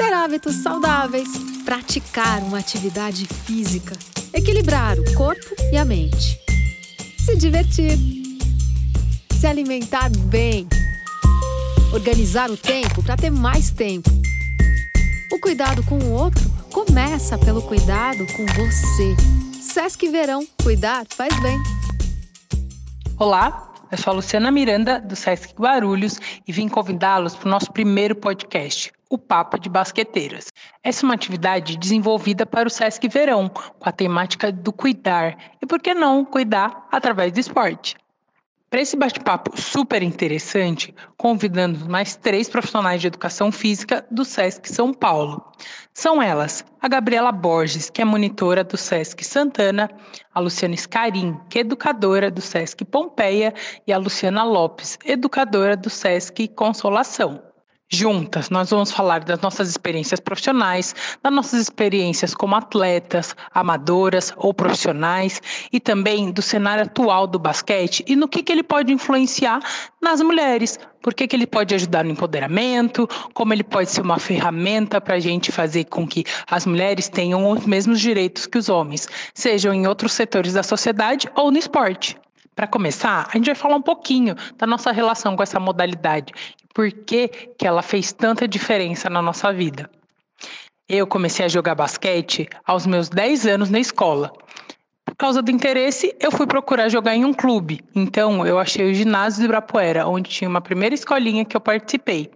ter hábitos saudáveis, praticar uma atividade física, equilibrar o corpo e a mente, se divertir, se alimentar bem, organizar o tempo para ter mais tempo. O cuidado com o outro começa pelo cuidado com você. Sesc Verão, cuidar faz bem. Olá, eu sou a Luciana Miranda, do Sesc Guarulhos, e vim convidá-los para o nosso primeiro podcast, o Papo de Basqueteiras. Essa é uma atividade desenvolvida para o Sesc Verão, com a temática do cuidar, e por que não cuidar através do esporte. Para esse bate-papo super interessante, convidamos mais três profissionais de educação física do SESC São Paulo. São elas a Gabriela Borges, que é monitora do SESC Santana, a Luciana Scarim, que é educadora do SESC Pompeia, e a Luciana Lopes, educadora do SESC Consolação. Juntas, nós vamos falar das nossas experiências profissionais, das nossas experiências como atletas, amadoras ou profissionais, e também do cenário atual do basquete e no que, que ele pode influenciar nas mulheres. Por que, que ele pode ajudar no empoderamento, como ele pode ser uma ferramenta para a gente fazer com que as mulheres tenham os mesmos direitos que os homens, sejam em outros setores da sociedade ou no esporte. Para começar, a gente vai falar um pouquinho da nossa relação com essa modalidade por que, que ela fez tanta diferença na nossa vida. Eu comecei a jogar basquete aos meus 10 anos na escola. Por causa do interesse, eu fui procurar jogar em um clube. Então, eu achei o ginásio de Ibirapuera, onde tinha uma primeira escolinha que eu participei.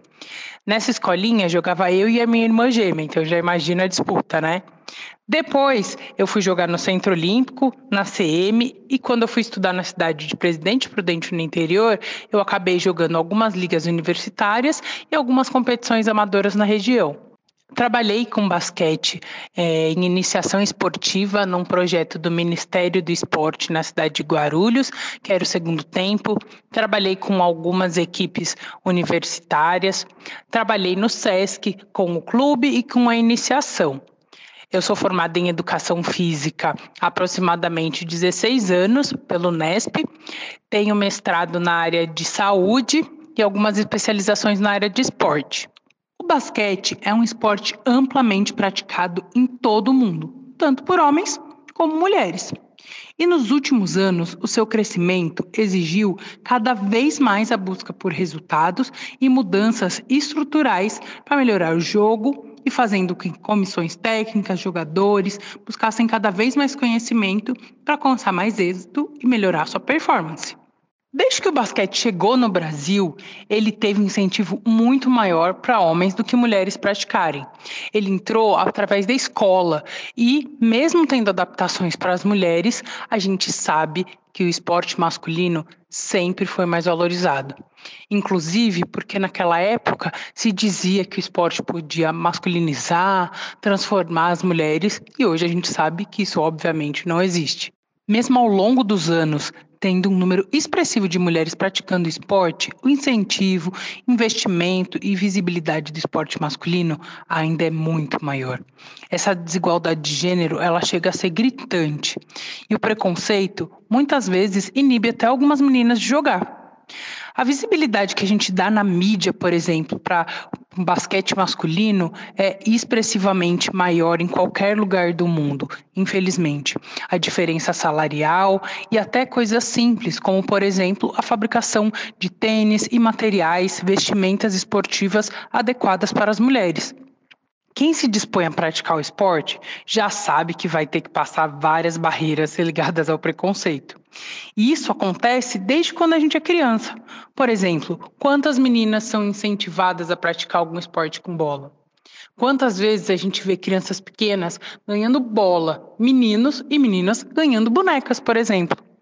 Nessa escolinha, jogava eu e a minha irmã gêmea, então já imagina a disputa, né? Depois, eu fui jogar no Centro Olímpico, na CM, e quando eu fui estudar na cidade de Presidente Prudente no interior, eu acabei jogando algumas ligas universitárias e algumas competições amadoras na região. Trabalhei com basquete é, em iniciação esportiva num projeto do Ministério do Esporte na cidade de Guarulhos, que era o segundo tempo. Trabalhei com algumas equipes universitárias. Trabalhei no SESC com o clube e com a iniciação. Eu sou formada em educação física há aproximadamente 16 anos pelo NESP. Tenho mestrado na área de saúde e algumas especializações na área de esporte. O basquete é um esporte amplamente praticado em todo o mundo, tanto por homens como mulheres. E nos últimos anos, o seu crescimento exigiu cada vez mais a busca por resultados e mudanças estruturais para melhorar o jogo e fazendo que comissões técnicas, jogadores buscassem cada vez mais conhecimento para alcançar mais êxito e melhorar sua performance. Desde que o basquete chegou no Brasil, ele teve um incentivo muito maior para homens do que mulheres praticarem. Ele entrou através da escola e, mesmo tendo adaptações para as mulheres, a gente sabe que o esporte masculino sempre foi mais valorizado. Inclusive porque naquela época se dizia que o esporte podia masculinizar, transformar as mulheres, e hoje a gente sabe que isso obviamente não existe. Mesmo ao longo dos anos, tendo um número expressivo de mulheres praticando esporte, o incentivo, investimento e visibilidade do esporte masculino ainda é muito maior. Essa desigualdade de gênero, ela chega a ser gritante. E o preconceito, muitas vezes, inibe até algumas meninas de jogar. A visibilidade que a gente dá na mídia, por exemplo, para basquete masculino é expressivamente maior em qualquer lugar do mundo, infelizmente. A diferença salarial e até coisas simples, como, por exemplo, a fabricação de tênis e materiais, vestimentas esportivas adequadas para as mulheres. Quem se dispõe a praticar o esporte já sabe que vai ter que passar várias barreiras ligadas ao preconceito. E isso acontece desde quando a gente é criança. Por exemplo, quantas meninas são incentivadas a praticar algum esporte com bola? Quantas vezes a gente vê crianças pequenas ganhando bola, meninos e meninas ganhando bonecas, por exemplo?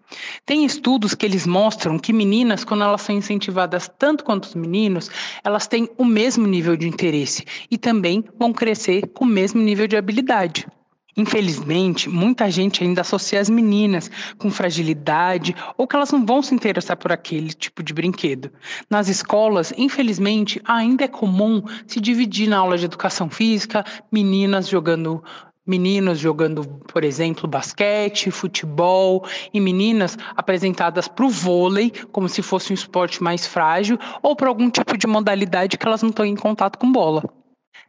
Tem estudos que eles mostram que meninas, quando elas são incentivadas tanto quanto os meninos, elas têm o mesmo nível de interesse e também vão crescer com o mesmo nível de habilidade. Infelizmente, muita gente ainda associa as meninas com fragilidade ou que elas não vão se interessar por aquele tipo de brinquedo. Nas escolas, infelizmente, ainda é comum se dividir na aula de educação física, meninas jogando meninos jogando, por exemplo, basquete, futebol, e meninas apresentadas para o vôlei, como se fosse um esporte mais frágil, ou para algum tipo de modalidade que elas não estão em contato com bola.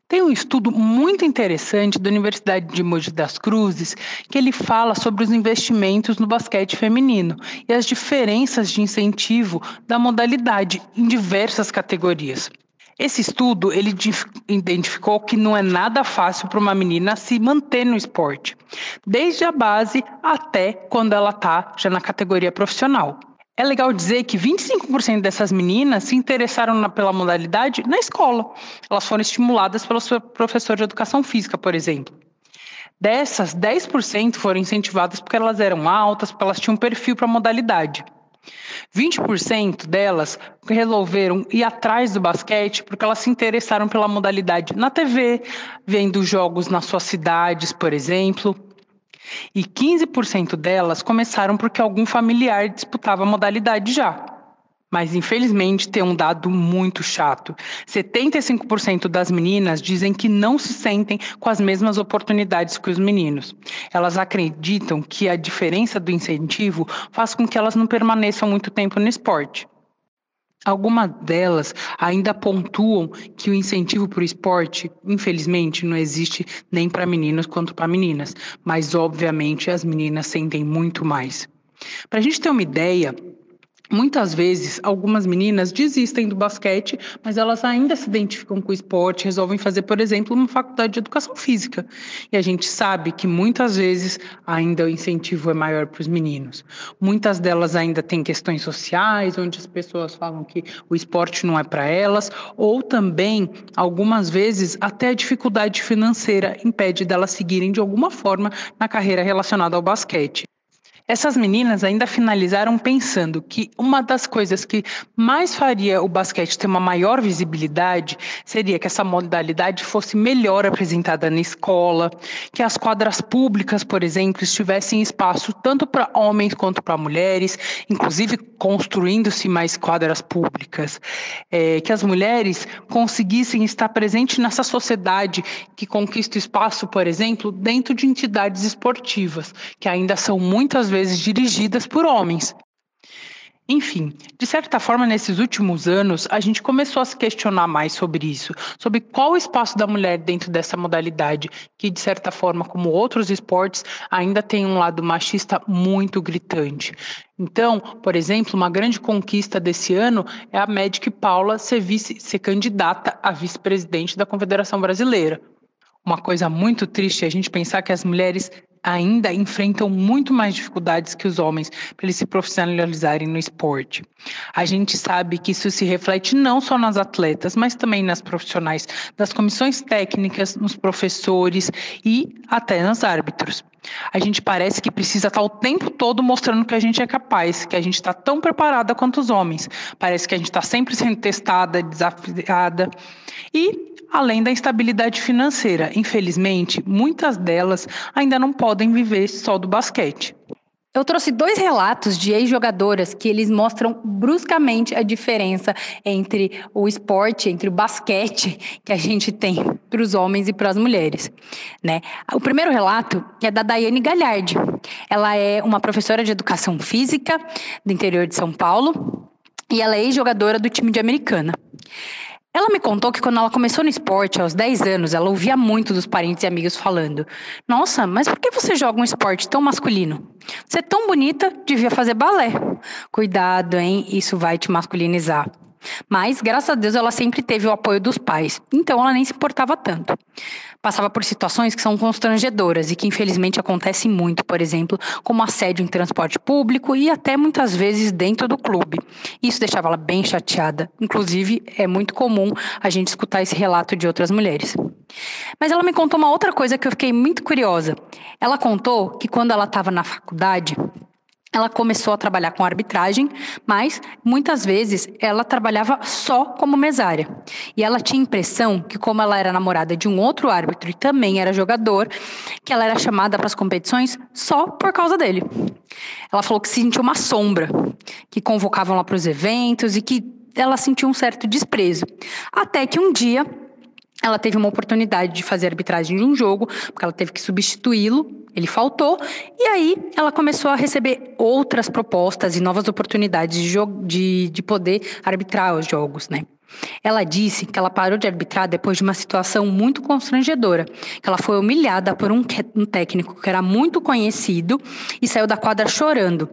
Tem um estudo muito interessante da Universidade de Mogi das Cruzes que ele fala sobre os investimentos no basquete feminino e as diferenças de incentivo da modalidade em diversas categorias. Esse estudo ele identificou que não é nada fácil para uma menina se manter no esporte, desde a base até quando ela está já na categoria profissional. É legal dizer que 25% dessas meninas se interessaram na, pela modalidade na escola. Elas foram estimuladas pelo seu professor de educação física, por exemplo. Dessas, 10% foram incentivadas porque elas eram altas, porque elas tinham perfil para a modalidade. 20% delas resolveram ir atrás do basquete porque elas se interessaram pela modalidade na TV, vendo jogos nas suas cidades, por exemplo. E 15% delas começaram porque algum familiar disputava a modalidade já. Mas infelizmente tem um dado muito chato. 75% das meninas dizem que não se sentem com as mesmas oportunidades que os meninos. Elas acreditam que a diferença do incentivo faz com que elas não permaneçam muito tempo no esporte. Algumas delas ainda pontuam que o incentivo para o esporte, infelizmente, não existe nem para meninos quanto para meninas, mas obviamente as meninas sentem muito mais. Para a gente ter uma ideia, Muitas vezes, algumas meninas desistem do basquete, mas elas ainda se identificam com o esporte, resolvem fazer, por exemplo, uma faculdade de educação física. E a gente sabe que muitas vezes ainda o incentivo é maior para os meninos. Muitas delas ainda têm questões sociais, onde as pessoas falam que o esporte não é para elas, ou também, algumas vezes, até a dificuldade financeira impede delas seguirem de alguma forma na carreira relacionada ao basquete. Essas meninas ainda finalizaram pensando que uma das coisas que mais faria o basquete ter uma maior visibilidade seria que essa modalidade fosse melhor apresentada na escola, que as quadras públicas, por exemplo, estivessem espaço tanto para homens quanto para mulheres, inclusive construindo-se mais quadras públicas, é, que as mulheres conseguissem estar presentes nessa sociedade que conquista espaço, por exemplo, dentro de entidades esportivas, que ainda são muitas vezes dirigidas por homens. Enfim, de certa forma, nesses últimos anos, a gente começou a se questionar mais sobre isso, sobre qual o espaço da mulher dentro dessa modalidade, que, de certa forma, como outros esportes, ainda tem um lado machista muito gritante. Então, por exemplo, uma grande conquista desse ano é a Magic Paula ser, vice, ser candidata a vice-presidente da Confederação Brasileira. Uma coisa muito triste é a gente pensar que as mulheres ainda enfrentam muito mais dificuldades que os homens para eles se profissionalizarem no esporte. A gente sabe que isso se reflete não só nas atletas, mas também nas profissionais das comissões técnicas, nos professores e até nos árbitros. A gente parece que precisa estar o tempo todo mostrando que a gente é capaz, que a gente está tão preparada quanto os homens. Parece que a gente está sempre sendo testada, desafiada. E além da instabilidade financeira. Infelizmente, muitas delas ainda não podem viver só do basquete. Eu trouxe dois relatos de ex-jogadoras que eles mostram bruscamente a diferença entre o esporte, entre o basquete que a gente tem para os homens e para as mulheres, né? O primeiro relato é da Daiane Galhardi. Ela é uma professora de educação física do interior de São Paulo e ela é ex-jogadora do time de Americana. Ela me contou que quando ela começou no esporte, aos 10 anos, ela ouvia muito dos parentes e amigos falando: Nossa, mas por que você joga um esporte tão masculino? Você é tão bonita, devia fazer balé. Cuidado, hein? Isso vai te masculinizar. Mas, graças a Deus, ela sempre teve o apoio dos pais, então ela nem se importava tanto. Passava por situações que são constrangedoras e que infelizmente acontecem muito, por exemplo, como assédio em transporte público e até muitas vezes dentro do clube. Isso deixava ela bem chateada. Inclusive, é muito comum a gente escutar esse relato de outras mulheres. Mas ela me contou uma outra coisa que eu fiquei muito curiosa. Ela contou que quando ela estava na faculdade, ela começou a trabalhar com arbitragem, mas muitas vezes ela trabalhava só como mesária. E ela tinha a impressão que, como ela era namorada de um outro árbitro e também era jogador, que ela era chamada para as competições só por causa dele. Ela falou que sentiu uma sombra, que convocavam lá para os eventos e que ela sentiu um certo desprezo. Até que um dia ela teve uma oportunidade de fazer arbitragem de um jogo, porque ela teve que substituí-lo ele faltou, e aí ela começou a receber outras propostas e novas oportunidades de, de, de poder arbitrar os jogos, né? Ela disse que ela parou de arbitrar depois de uma situação muito constrangedora, que ela foi humilhada por um, um técnico que era muito conhecido e saiu da quadra chorando.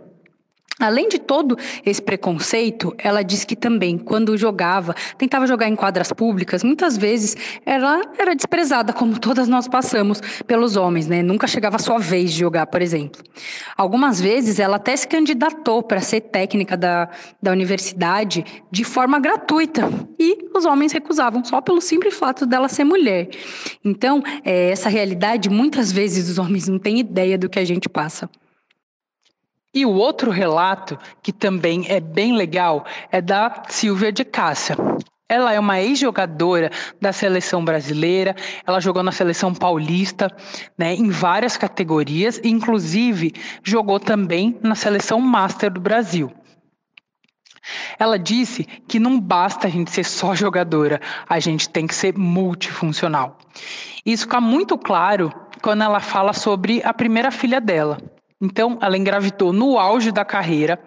Além de todo esse preconceito, ela disse que também, quando jogava, tentava jogar em quadras públicas, muitas vezes ela era desprezada, como todas nós passamos pelos homens, né? Nunca chegava a sua vez de jogar, por exemplo. Algumas vezes ela até se candidatou para ser técnica da, da universidade de forma gratuita e os homens recusavam, só pelo simples fato dela ser mulher. Então, é, essa realidade, muitas vezes os homens não têm ideia do que a gente passa. E o outro relato, que também é bem legal, é da Silvia de Cássia. Ela é uma ex-jogadora da seleção brasileira, ela jogou na seleção paulista, né, em várias categorias, inclusive jogou também na seleção Master do Brasil. Ela disse que não basta a gente ser só jogadora, a gente tem que ser multifuncional. Isso fica muito claro quando ela fala sobre a primeira filha dela. Então, ela engravidou no auge da carreira,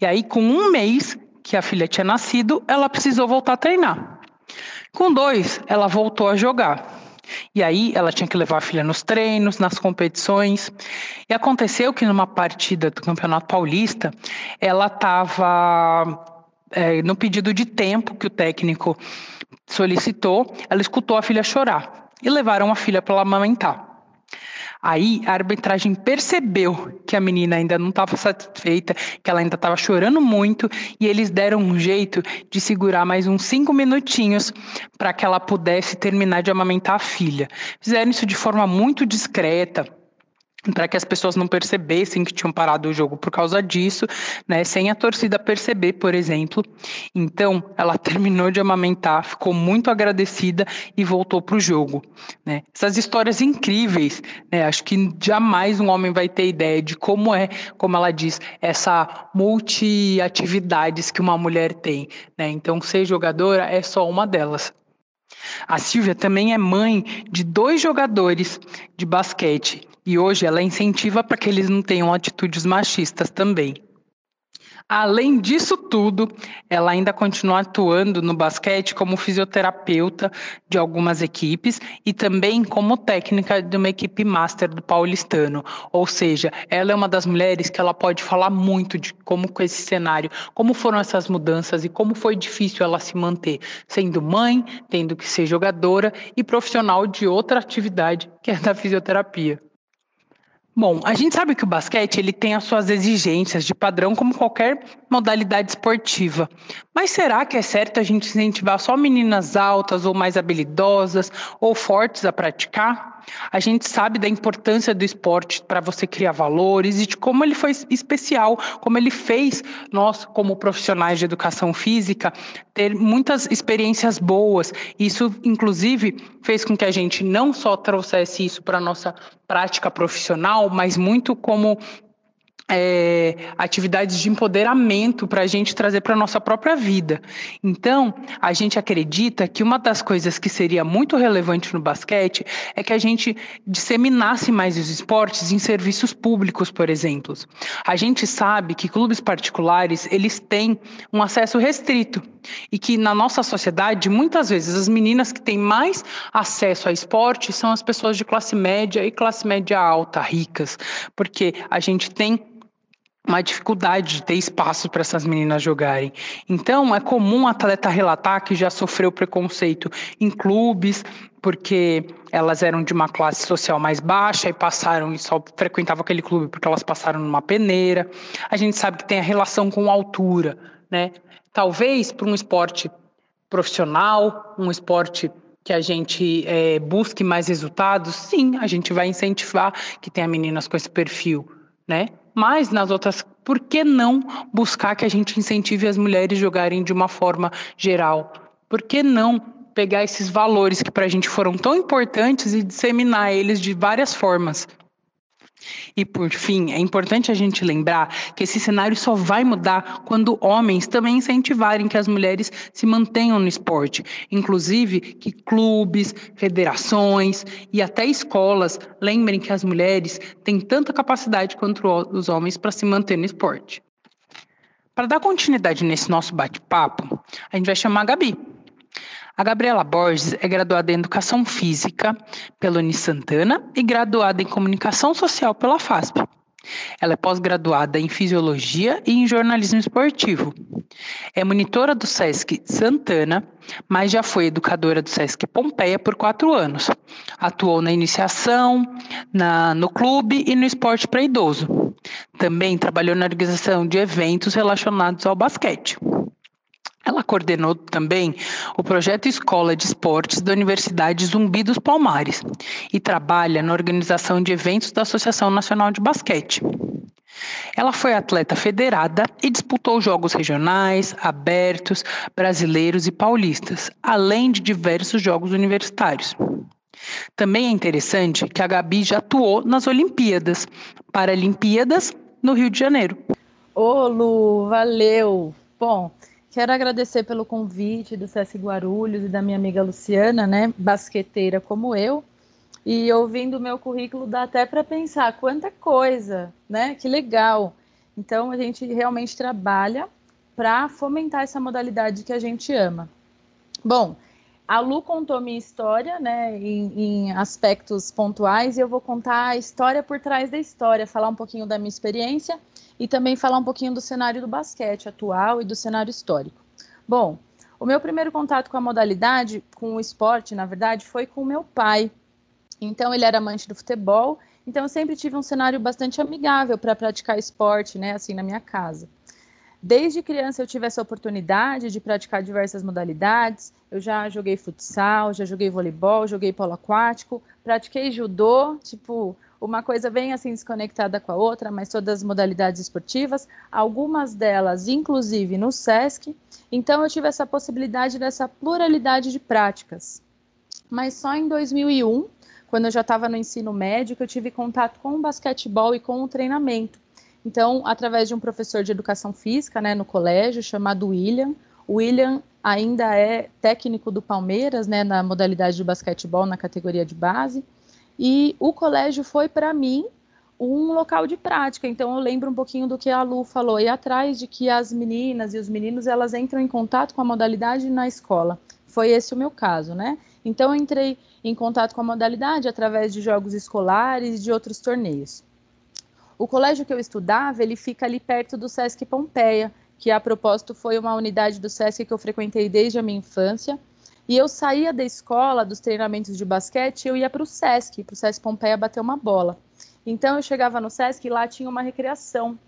e aí, com um mês que a filha tinha nascido, ela precisou voltar a treinar. Com dois, ela voltou a jogar. E aí ela tinha que levar a filha nos treinos, nas competições. E aconteceu que numa partida do Campeonato Paulista, ela estava é, no pedido de tempo que o técnico solicitou, ela escutou a filha chorar e levaram a filha para amamentar. Aí a arbitragem percebeu que a menina ainda não estava satisfeita, que ela ainda estava chorando muito, e eles deram um jeito de segurar mais uns cinco minutinhos para que ela pudesse terminar de amamentar a filha. Fizeram isso de forma muito discreta para que as pessoas não percebessem que tinham parado o jogo por causa disso, né, sem a torcida perceber, por exemplo. Então, ela terminou de amamentar, ficou muito agradecida e voltou para o jogo. Né. Essas histórias incríveis, né, acho que jamais um homem vai ter ideia de como é, como ela diz, essa multi-atividades que uma mulher tem. Né. Então, ser jogadora é só uma delas. A Silvia também é mãe de dois jogadores de basquete e hoje ela incentiva para que eles não tenham atitudes machistas também. Além disso tudo, ela ainda continua atuando no basquete como fisioterapeuta de algumas equipes e também como técnica de uma equipe master do paulistano. Ou seja, ela é uma das mulheres que ela pode falar muito de como com esse cenário, como foram essas mudanças e como foi difícil ela se manter, sendo mãe, tendo que ser jogadora e profissional de outra atividade, que é da fisioterapia. Bom, a gente sabe que o basquete ele tem as suas exigências de padrão como qualquer modalidade esportiva. Mas será que é certo a gente incentivar só meninas altas ou mais habilidosas ou fortes a praticar? A gente sabe da importância do esporte para você criar valores e de como ele foi especial, como ele fez nós, como profissionais de educação física, ter muitas experiências boas. Isso, inclusive, fez com que a gente não só trouxesse isso para a nossa prática profissional, mas muito como é, atividades de empoderamento para a gente trazer para a nossa própria vida. Então, a gente acredita que uma das coisas que seria muito relevante no basquete é que a gente disseminasse mais os esportes em serviços públicos, por exemplo. A gente sabe que clubes particulares eles têm um acesso restrito e que na nossa sociedade muitas vezes as meninas que têm mais acesso a esporte são as pessoas de classe média e classe média alta, ricas, porque a gente tem uma dificuldade de ter espaço para essas meninas jogarem. Então, é comum a atleta relatar que já sofreu preconceito em clubes, porque elas eram de uma classe social mais baixa e passaram e só frequentavam aquele clube porque elas passaram numa peneira. A gente sabe que tem a relação com altura, né? Talvez para um esporte profissional, um esporte que a gente é, busque mais resultados, sim, a gente vai incentivar que tenha meninas com esse perfil, né? Mas nas outras, por que não buscar que a gente incentive as mulheres jogarem de uma forma geral? Por que não pegar esses valores que para a gente foram tão importantes e disseminar eles de várias formas? E por fim, é importante a gente lembrar que esse cenário só vai mudar quando homens também incentivarem que as mulheres se mantenham no esporte, inclusive que clubes, federações e até escolas lembrem que as mulheres têm tanta capacidade quanto os homens para se manter no esporte. Para dar continuidade nesse nosso bate-papo, a gente vai chamar a Gabi. A Gabriela Borges é graduada em Educação Física pela Uni Santana e graduada em Comunicação Social pela FASP. Ela é pós-graduada em Fisiologia e em Jornalismo Esportivo. É monitora do SESC Santana, mas já foi educadora do SESC Pompeia por quatro anos. Atuou na iniciação, na, no clube e no esporte para idoso. Também trabalhou na organização de eventos relacionados ao basquete. Ela coordenou também o projeto Escola de Esportes da Universidade Zumbi dos Palmares e trabalha na organização de eventos da Associação Nacional de Basquete. Ela foi atleta federada e disputou jogos regionais, abertos, brasileiros e paulistas, além de diversos jogos universitários. Também é interessante que a Gabi já atuou nas Olimpíadas, Paralimpíadas, no Rio de Janeiro. Ô Lu, valeu! Bom, Quero agradecer pelo convite do Sesc Guarulhos e da minha amiga Luciana, né, basqueteira como eu. E ouvindo o meu currículo dá até para pensar quanta coisa, né? Que legal. Então a gente realmente trabalha para fomentar essa modalidade que a gente ama. Bom, a Lu contou minha história, né, em, em, aspectos pontuais, e eu vou contar a história por trás da história, falar um pouquinho da minha experiência e também falar um pouquinho do cenário do basquete atual e do cenário histórico. Bom, o meu primeiro contato com a modalidade, com o esporte, na verdade, foi com meu pai. Então, ele era amante do futebol, então eu sempre tive um cenário bastante amigável para praticar esporte, né, assim, na minha casa. Desde criança eu tive essa oportunidade de praticar diversas modalidades. Eu já joguei futsal, já joguei voleibol, joguei polo aquático, pratiquei judô, tipo, uma coisa bem assim desconectada com a outra, mas todas as modalidades esportivas, algumas delas inclusive no SESC. Então eu tive essa possibilidade dessa pluralidade de práticas. Mas só em 2001, quando eu já estava no ensino médio, que eu tive contato com o basquetebol e com o treinamento. Então, através de um professor de educação física, né, no colégio, chamado William. O William ainda é técnico do Palmeiras, né, na modalidade de basquetebol, na categoria de base. E o colégio foi para mim um local de prática. Então eu lembro um pouquinho do que a Lu falou e atrás de que as meninas e os meninos elas entram em contato com a modalidade na escola. Foi esse o meu caso, né? Então eu entrei em contato com a modalidade através de jogos escolares e de outros torneios. O colégio que eu estudava, ele fica ali perto do Sesc Pompeia, que a propósito foi uma unidade do Sesc que eu frequentei desde a minha infância e eu saía da escola, dos treinamentos de basquete, eu ia para o Sesc, para o Sesc Pompeia bater uma bola. Então eu chegava no Sesc e lá tinha uma recreação.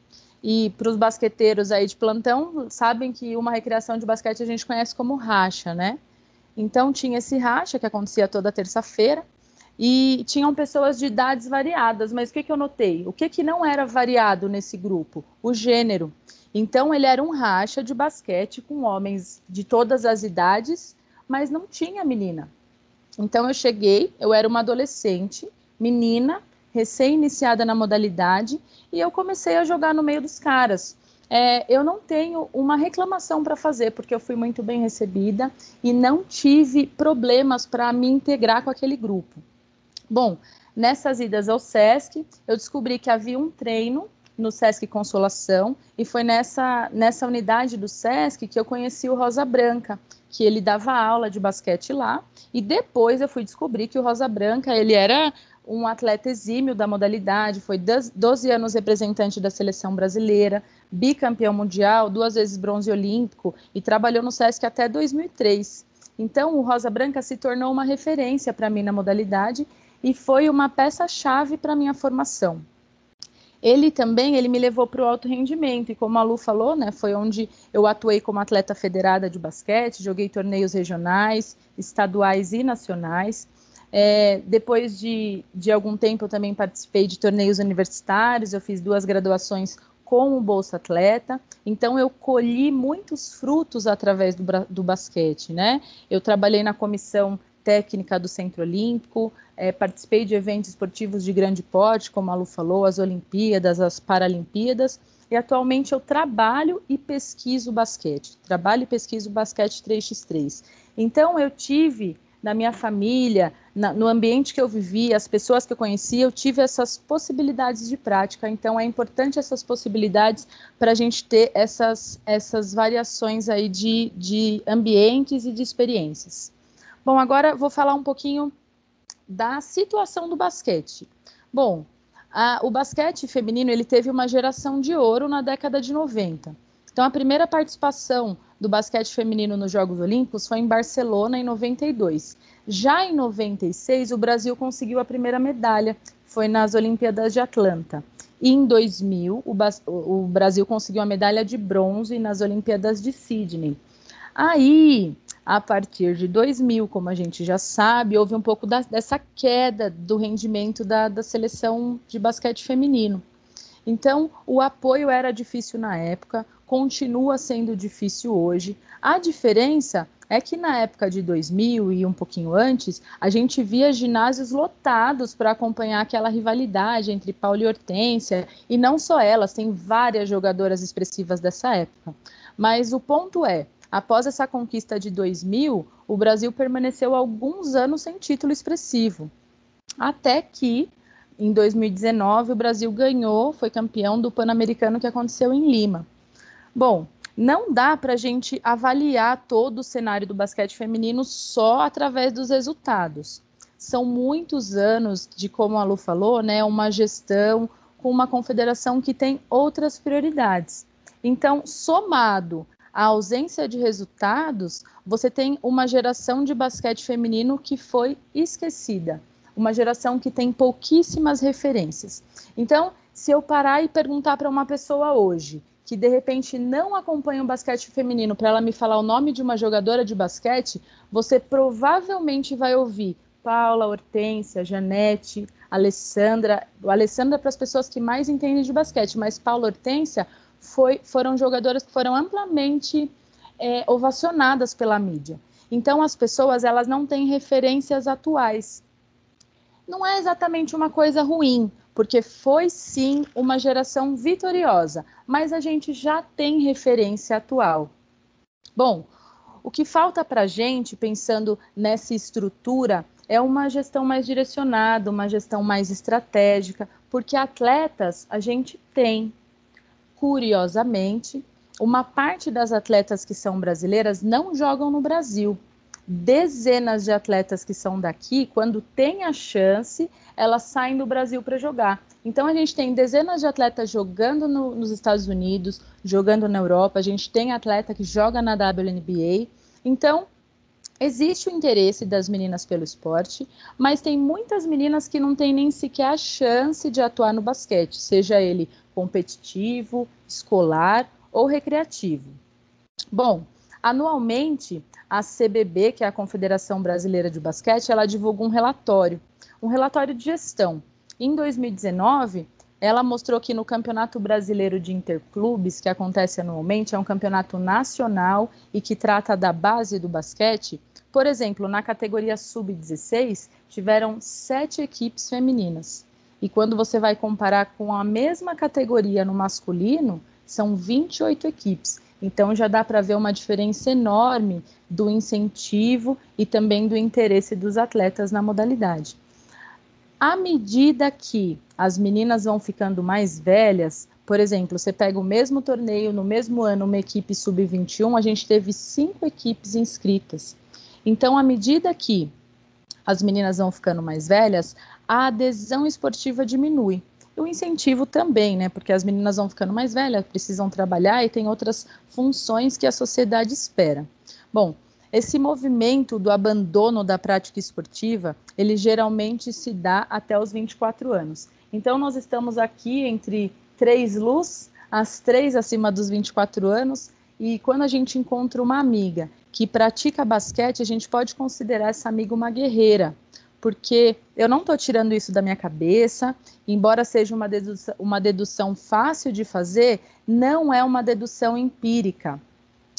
E para os basqueteiros aí de plantão, sabem que uma recreação de basquete a gente conhece como racha, né? Então tinha esse racha que acontecia toda terça-feira e tinham pessoas de idades variadas, mas o que, que eu notei? O que, que não era variado nesse grupo? O gênero. Então ele era um racha de basquete com homens de todas as idades mas não tinha menina. Então eu cheguei, eu era uma adolescente, menina, recém-iniciada na modalidade, e eu comecei a jogar no meio dos caras. É, eu não tenho uma reclamação para fazer, porque eu fui muito bem recebida e não tive problemas para me integrar com aquele grupo. Bom, nessas idas ao SESC, eu descobri que havia um treino no SESC Consolação, e foi nessa, nessa unidade do SESC que eu conheci o Rosa Branca, que ele dava aula de basquete lá, e depois eu fui descobrir que o Rosa Branca, ele era um atleta exímio da modalidade, foi 12 anos representante da seleção brasileira, bicampeão mundial, duas vezes bronze olímpico e trabalhou no SESC até 2003. Então, o Rosa Branca se tornou uma referência para mim na modalidade e foi uma peça-chave para minha formação ele também ele me levou para o alto rendimento e como a Lu falou, né, foi onde eu atuei como atleta federada de basquete, joguei torneios regionais, estaduais e nacionais. É, depois de, de algum tempo eu também participei de torneios universitários, eu fiz duas graduações com o Bolsa Atleta, então eu colhi muitos frutos através do, do basquete, né? Eu trabalhei na comissão técnica do Centro Olímpico, é, participei de eventos esportivos de grande porte, como a Lu falou, as Olimpíadas, as Paralimpíadas, e atualmente eu trabalho e pesquiso basquete. Trabalho e pesquiso basquete 3x3. Então eu tive na minha família, na, no ambiente que eu vivi, as pessoas que eu conheci, eu tive essas possibilidades de prática. Então, é importante essas possibilidades para a gente ter essas, essas variações aí de, de ambientes e de experiências. Bom, agora vou falar um pouquinho da situação do basquete. Bom, a, o basquete feminino ele teve uma geração de ouro na década de 90. Então, a primeira participação do basquete feminino nos Jogos Olímpicos foi em Barcelona, em 92. Já em 96, o Brasil conseguiu a primeira medalha, foi nas Olimpíadas de Atlanta. E em 2000, o, o Brasil conseguiu a medalha de bronze nas Olimpíadas de Sydney. Aí, a partir de 2000, como a gente já sabe, houve um pouco da, dessa queda do rendimento da, da seleção de basquete feminino. Então, o apoio era difícil na época, continua sendo difícil hoje. A diferença é que na época de 2000 e um pouquinho antes, a gente via ginásios lotados para acompanhar aquela rivalidade entre Paulo e Hortência, e não só elas, tem várias jogadoras expressivas dessa época. Mas o ponto é, após essa conquista de 2000, o Brasil permaneceu alguns anos sem título expressivo, até que em 2019 o Brasil ganhou, foi campeão do Pan-Americano que aconteceu em Lima. Bom, não dá para a gente avaliar todo o cenário do basquete feminino só através dos resultados. São muitos anos de, como a Lu falou, né, uma gestão com uma confederação que tem outras prioridades. Então, somado à ausência de resultados, você tem uma geração de basquete feminino que foi esquecida, uma geração que tem pouquíssimas referências. Então, se eu parar e perguntar para uma pessoa hoje, que de repente não acompanha o basquete feminino para ela me falar o nome de uma jogadora de basquete, você provavelmente vai ouvir Paula, Hortência, Janete, Alessandra. Alessandra para as pessoas que mais entendem de basquete, mas Paula Hortência foi, foram jogadoras que foram amplamente é, ovacionadas pela mídia. Então as pessoas elas não têm referências atuais. Não é exatamente uma coisa ruim, porque foi sim uma geração vitoriosa, mas a gente já tem referência atual. Bom, o que falta para a gente, pensando nessa estrutura, é uma gestão mais direcionada, uma gestão mais estratégica, porque atletas a gente tem. Curiosamente, uma parte das atletas que são brasileiras não jogam no Brasil dezenas de atletas que são daqui, quando tem a chance, elas saem do Brasil para jogar. Então a gente tem dezenas de atletas jogando no, nos Estados Unidos, jogando na Europa, a gente tem atleta que joga na WNBA. Então existe o interesse das meninas pelo esporte, mas tem muitas meninas que não têm nem sequer a chance de atuar no basquete, seja ele competitivo, escolar ou recreativo. Bom, anualmente a CBB, que é a Confederação Brasileira de Basquete, ela divulga um relatório, um relatório de gestão. Em 2019, ela mostrou que no Campeonato Brasileiro de Interclubes, que acontece anualmente, é um campeonato nacional e que trata da base do basquete, por exemplo, na categoria sub-16, tiveram sete equipes femininas. E quando você vai comparar com a mesma categoria no masculino, são 28 equipes. Então já dá para ver uma diferença enorme do incentivo e também do interesse dos atletas na modalidade. À medida que as meninas vão ficando mais velhas, por exemplo, você pega o mesmo torneio, no mesmo ano, uma equipe sub-21, a gente teve cinco equipes inscritas. Então, à medida que as meninas vão ficando mais velhas, a adesão esportiva diminui o incentivo também, né? Porque as meninas vão ficando mais velhas, precisam trabalhar e tem outras funções que a sociedade espera. Bom, esse movimento do abandono da prática esportiva, ele geralmente se dá até os 24 anos. Então, nós estamos aqui entre três luz, as três acima dos 24 anos, e quando a gente encontra uma amiga que pratica basquete, a gente pode considerar essa amiga uma guerreira, porque eu não estou tirando isso da minha cabeça, embora seja uma dedução, uma dedução fácil de fazer, não é uma dedução empírica.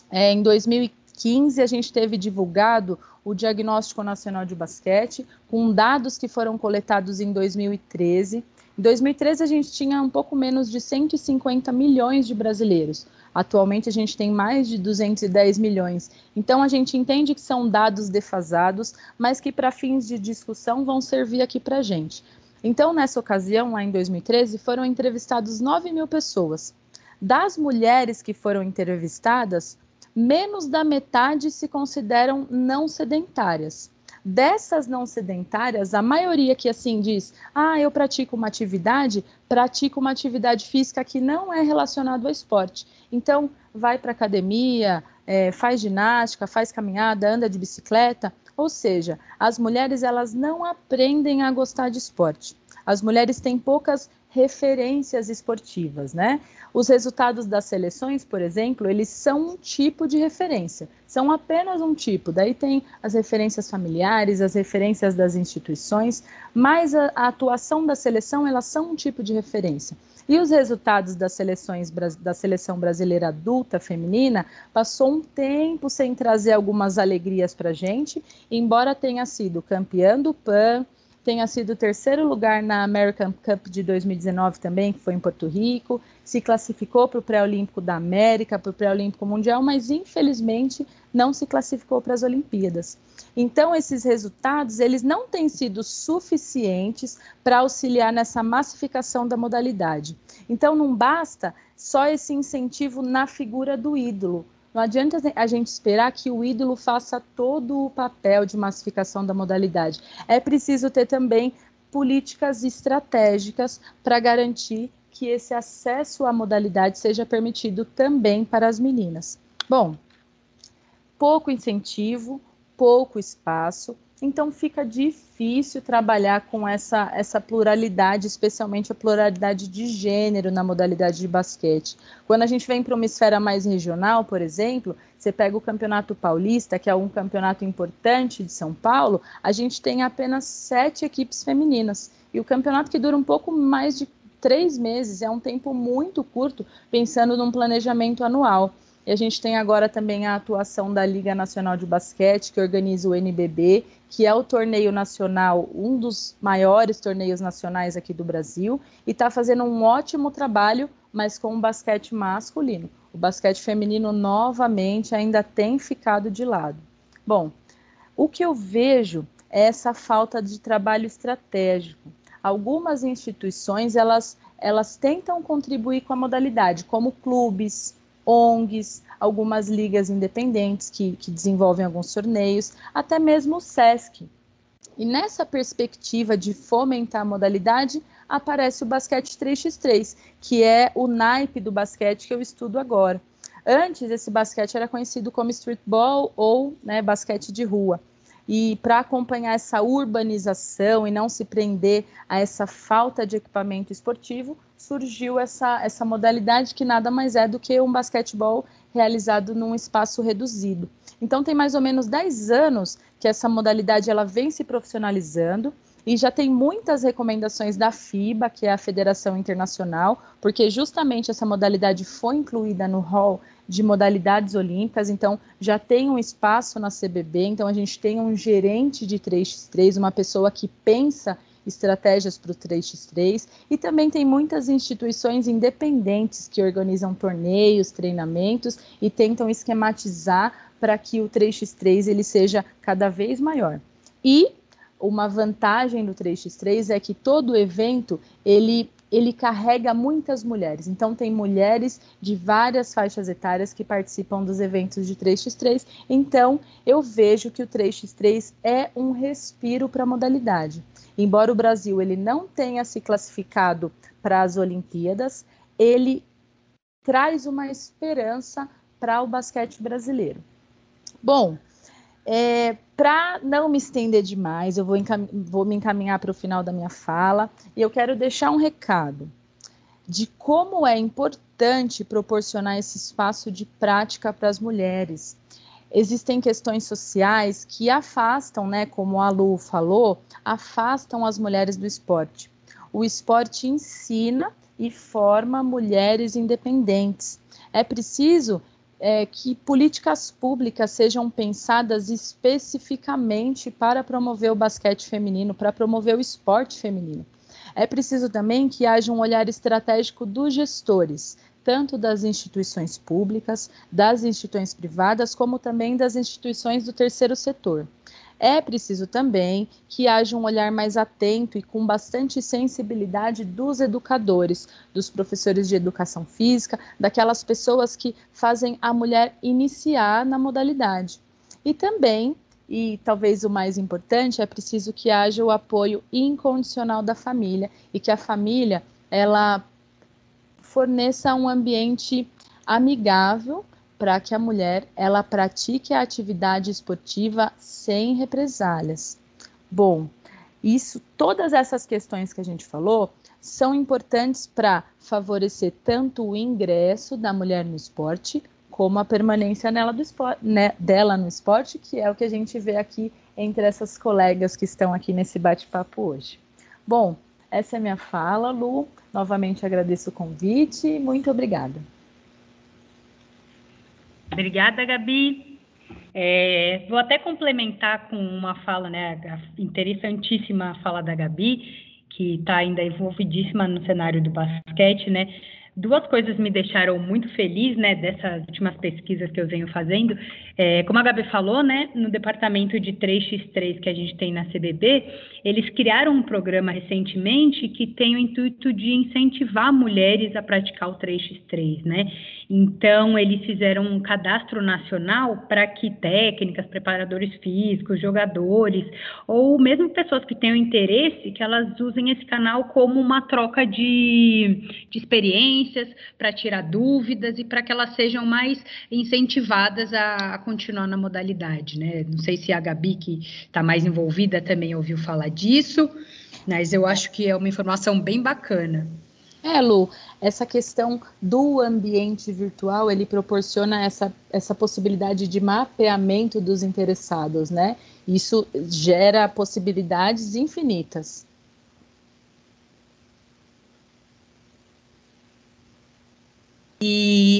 É, em 2015, a gente teve divulgado o Diagnóstico Nacional de Basquete, com dados que foram coletados em 2013, Em 2013, a gente tinha um pouco menos de 150 milhões de brasileiros. Atualmente, a gente tem mais de 210 milhões. Então, a gente entende que são dados defasados, mas que, para fins de discussão, vão servir aqui para a gente. Então, nessa ocasião, lá em 2013, foram entrevistados 9 mil pessoas. Das mulheres que foram entrevistadas, menos da metade se consideram não sedentárias. Dessas não sedentárias, a maioria que assim diz: "Ah, eu pratico uma atividade, pratico uma atividade física que não é relacionada ao esporte". Então, vai para academia, é, faz ginástica, faz caminhada, anda de bicicleta. Ou seja, as mulheres elas não aprendem a gostar de esporte. As mulheres têm poucas referências esportivas, né? Os resultados das seleções, por exemplo, eles são um tipo de referência, são apenas um tipo. Daí tem as referências familiares, as referências das instituições, mas a, a atuação da seleção, elas são um tipo de referência. E os resultados das seleções da seleção brasileira adulta feminina passou um tempo sem trazer algumas alegrias para gente, embora tenha sido campeã do PAN, tenha sido terceiro lugar na American Cup de 2019 também, que foi em Porto Rico, se classificou para o pré-olímpico da América, para o pré-olímpico mundial, mas infelizmente não se classificou para as Olimpíadas. Então esses resultados, eles não têm sido suficientes para auxiliar nessa massificação da modalidade. Então não basta só esse incentivo na figura do ídolo, não adianta a gente esperar que o ídolo faça todo o papel de massificação da modalidade. É preciso ter também políticas estratégicas para garantir que esse acesso à modalidade seja permitido também para as meninas. Bom, pouco incentivo, pouco espaço, então fica difícil trabalhar com essa, essa pluralidade, especialmente a pluralidade de gênero na modalidade de basquete. Quando a gente vem para uma esfera mais regional, por exemplo, você pega o Campeonato Paulista, que é um campeonato importante de São Paulo, a gente tem apenas sete equipes femininas. E o campeonato que dura um pouco mais de três meses, é um tempo muito curto, pensando num planejamento anual. E a gente tem agora também a atuação da Liga Nacional de Basquete, que organiza o NBB, que é o torneio nacional, um dos maiores torneios nacionais aqui do Brasil, e está fazendo um ótimo trabalho, mas com o basquete masculino. O basquete feminino, novamente, ainda tem ficado de lado. Bom, o que eu vejo é essa falta de trabalho estratégico. Algumas instituições, elas, elas tentam contribuir com a modalidade, como clubes, ONGs, algumas ligas independentes que, que desenvolvem alguns torneios, até mesmo o SESC. E nessa perspectiva de fomentar a modalidade, aparece o basquete 3x3, que é o naipe do basquete que eu estudo agora. Antes, esse basquete era conhecido como streetball ou né, basquete de rua. E para acompanhar essa urbanização e não se prender a essa falta de equipamento esportivo, surgiu essa, essa modalidade que nada mais é do que um basquetebol realizado num espaço reduzido. Então tem mais ou menos 10 anos que essa modalidade ela vem se profissionalizando e já tem muitas recomendações da FIBA, que é a Federação Internacional, porque justamente essa modalidade foi incluída no hall de modalidades olímpicas, então já tem um espaço na CBB, então a gente tem um gerente de 3x3, uma pessoa que pensa estratégias para o 3x3 e também tem muitas instituições independentes que organizam torneios, treinamentos e tentam esquematizar para que o 3x3 ele seja cada vez maior. E uma vantagem do 3x3 é que todo evento ele ele carrega muitas mulheres. Então, tem mulheres de várias faixas etárias que participam dos eventos de 3x3. Então, eu vejo que o 3x3 é um respiro para a modalidade. Embora o Brasil ele não tenha se classificado para as Olimpíadas, ele traz uma esperança para o basquete brasileiro. Bom, é, para não me estender demais, eu vou, vou me encaminhar para o final da minha fala e eu quero deixar um recado de como é importante proporcionar esse espaço de prática para as mulheres. Existem questões sociais que afastam, né, como a Lu falou, afastam as mulheres do esporte. O esporte ensina e forma mulheres independentes. É preciso é, que políticas públicas sejam pensadas especificamente para promover o basquete feminino, para promover o esporte feminino. É preciso também que haja um olhar estratégico dos gestores, tanto das instituições públicas, das instituições privadas, como também das instituições do terceiro setor. É preciso também que haja um olhar mais atento e com bastante sensibilidade dos educadores, dos professores de educação física, daquelas pessoas que fazem a mulher iniciar na modalidade. E também, e talvez o mais importante, é preciso que haja o apoio incondicional da família e que a família ela forneça um ambiente amigável para que a mulher ela pratique a atividade esportiva sem represálias. Bom, isso, todas essas questões que a gente falou são importantes para favorecer tanto o ingresso da mulher no esporte como a permanência nela do esporte, né, dela no esporte, que é o que a gente vê aqui entre essas colegas que estão aqui nesse bate-papo hoje. Bom, essa é minha fala, Lu. Novamente agradeço o convite e muito obrigada. Obrigada, Gabi. É, vou até complementar com uma fala, né, interessantíssima fala da Gabi, que está ainda envolvidíssima no cenário do basquete, né? Duas coisas me deixaram muito feliz, né, dessas últimas pesquisas que eu venho fazendo. É, como a Gabi falou, né, no departamento de 3x3 que a gente tem na CBB, eles criaram um programa recentemente que tem o intuito de incentivar mulheres a praticar o 3x3, né? Então, eles fizeram um cadastro nacional para que técnicas, preparadores físicos, jogadores, ou mesmo pessoas que tenham interesse, que elas usem esse canal como uma troca de, de experiências, para tirar dúvidas e para que elas sejam mais incentivadas a, a, continuar na modalidade, né? Não sei se a Gabi, que está mais envolvida, também ouviu falar disso, mas eu acho que é uma informação bem bacana. É, Lu, essa questão do ambiente virtual, ele proporciona essa, essa possibilidade de mapeamento dos interessados, né? Isso gera possibilidades infinitas.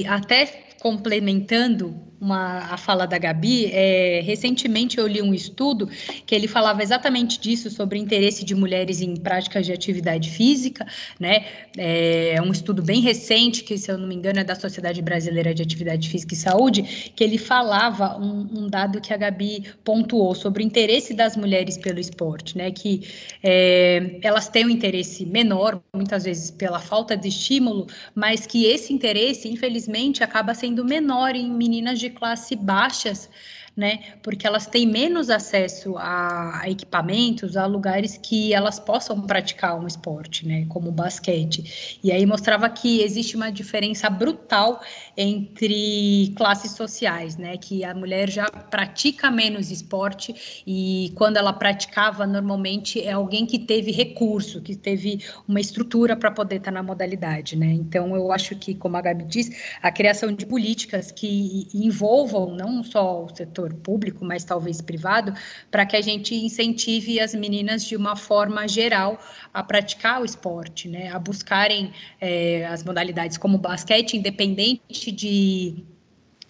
Até complementando uma, a fala da Gabi, é, recentemente eu li um estudo que ele falava exatamente disso, sobre o interesse de mulheres em práticas de atividade física, né? É um estudo bem recente, que se eu não me engano é da Sociedade Brasileira de Atividade Física e Saúde, que ele falava um, um dado que a Gabi pontuou sobre o interesse das mulheres pelo esporte, né? Que é, elas têm um interesse menor, muitas vezes pela falta de estímulo, mas que esse interesse, infelizmente, acaba sendo menor em meninas de classe baixas né? Porque elas têm menos acesso a, equipamentos, a lugares que elas possam praticar um esporte, né? Como basquete. E aí mostrava que existe uma diferença brutal entre classes sociais, né? Que a mulher já pratica menos esporte e quando ela praticava, normalmente é alguém que teve recurso, que teve uma estrutura para poder estar tá na modalidade, né? Então eu acho que, como a Gabi diz, a criação de políticas que envolvam não só o setor público, mas talvez privado, para que a gente incentive as meninas de uma forma geral a praticar o esporte, né? A buscarem é, as modalidades como basquete, independente de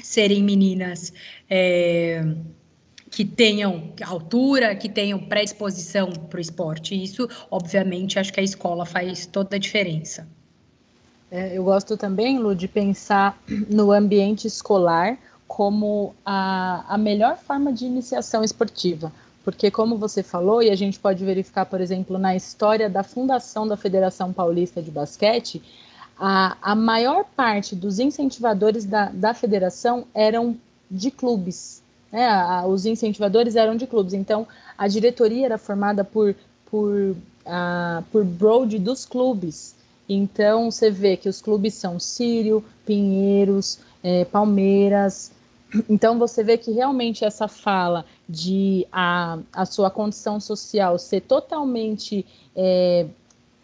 serem meninas. É, que tenham altura, que tenham predisposição para o esporte. Isso, obviamente, acho que a escola faz toda a diferença. É, eu gosto também, Lu, de pensar no ambiente escolar como a, a melhor forma de iniciação esportiva. Porque, como você falou, e a gente pode verificar, por exemplo, na história da fundação da Federação Paulista de Basquete, a, a maior parte dos incentivadores da, da federação eram de clubes. Né? A, os incentivadores eram de clubes. Então, a diretoria era formada por, por, a, por broad dos clubes. Então, você vê que os clubes são Sírio, Pinheiros, é, Palmeiras, então você vê que realmente essa fala de a, a sua condição social ser totalmente é,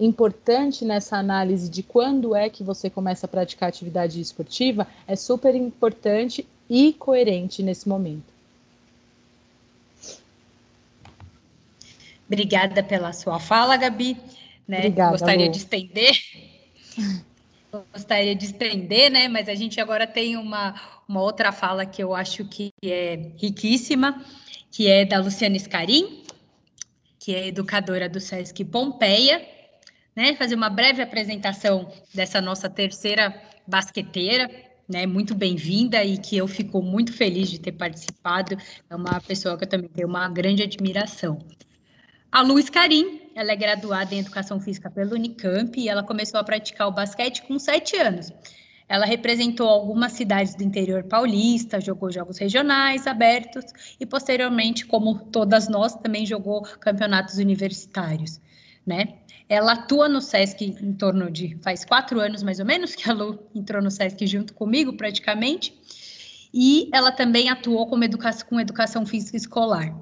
importante nessa análise de quando é que você começa a praticar atividade esportiva é super importante e coerente nesse momento. Obrigada pela sua fala, Gabi. Né? Obrigada, Gostaria de estender gostaria de estender, né? Mas a gente agora tem uma, uma outra fala que eu acho que é riquíssima, que é da Luciana Scarim, que é educadora do SESC Pompeia, né, fazer uma breve apresentação dessa nossa terceira basqueteira, né, muito bem-vinda e que eu fico muito feliz de ter participado. É uma pessoa que eu também tenho uma grande admiração. A Luiz Carim, ela é graduada em Educação Física pelo Unicamp e ela começou a praticar o basquete com sete anos. Ela representou algumas cidades do interior paulista, jogou jogos regionais abertos e, posteriormente, como todas nós, também jogou campeonatos universitários, né? Ela atua no SESC em torno de faz quatro anos mais ou menos que a Lu entrou no SESC junto comigo, praticamente, e ela também atuou como educação, com educação física escolar.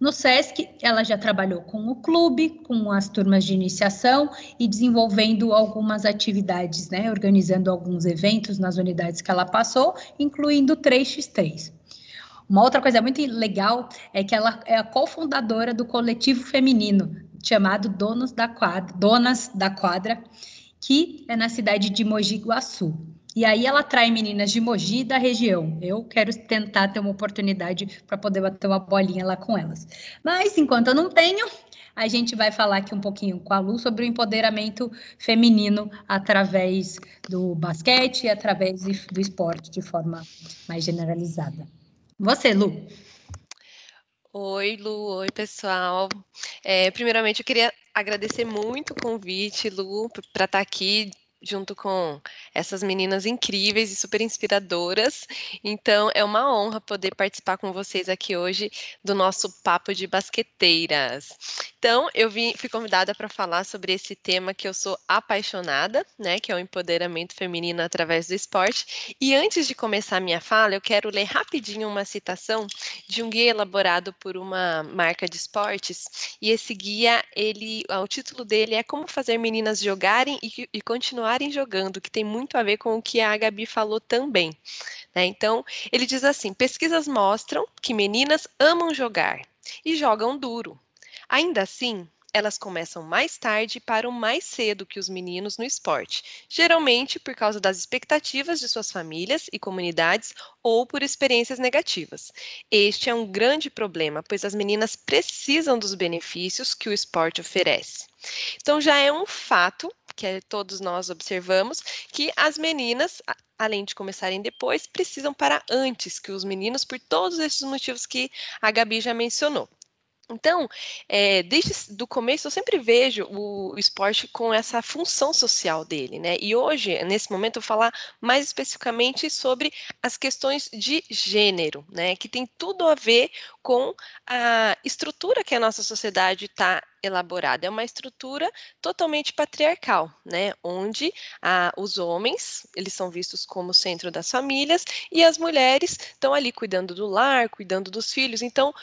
No SESC, ela já trabalhou com o clube, com as turmas de iniciação e desenvolvendo algumas atividades, né, organizando alguns eventos nas unidades que ela passou, incluindo 3x3. Uma outra coisa muito legal é que ela é a cofundadora do coletivo feminino chamado Donos da Quadra, Donas da Quadra, que é na cidade de Mogi Guaçu. E aí ela atrai meninas de Mogi da região. Eu quero tentar ter uma oportunidade para poder bater uma bolinha lá com elas. Mas enquanto eu não tenho, a gente vai falar aqui um pouquinho com a Lu sobre o empoderamento feminino através do basquete e através do esporte de forma mais generalizada. Você, Lu. Oi, Lu. Oi, pessoal. É, primeiramente, eu queria agradecer muito o convite, Lu, para estar tá aqui junto com essas meninas incríveis e super inspiradoras. Então, é uma honra poder participar com vocês aqui hoje do nosso Papo de Basqueteiras. Então, eu vim, fui convidada para falar sobre esse tema que eu sou apaixonada, né, que é o empoderamento feminino através do esporte. E antes de começar a minha fala, eu quero ler rapidinho uma citação de um guia elaborado por uma marca de esportes. E esse guia, ele, o título dele é Como fazer meninas jogarem e, e continuarem jogando, que tem muito a ver com o que a Gabi falou também. Né? Então, ele diz assim: pesquisas mostram que meninas amam jogar e jogam duro. Ainda assim, elas começam mais tarde e param mais cedo que os meninos no esporte, geralmente por causa das expectativas de suas famílias e comunidades ou por experiências negativas. Este é um grande problema, pois as meninas precisam dos benefícios que o esporte oferece. Então já é um fato que todos nós observamos que as meninas além de começarem depois, precisam parar antes que os meninos, por todos esses motivos que a Gabi já mencionou. Então, é, desde o começo, eu sempre vejo o, esporte com essa função social dele, né? E hoje, nesse momento, eu vou falar mais especificamente sobre as questões de gênero, né? Que tem tudo a ver com a estrutura que a nossa sociedade está elaborada. É uma estrutura totalmente patriarcal, né? Onde ah, os homens, eles são vistos como centro das famílias e as mulheres estão ali cuidando do lar, cuidando dos filhos. Então,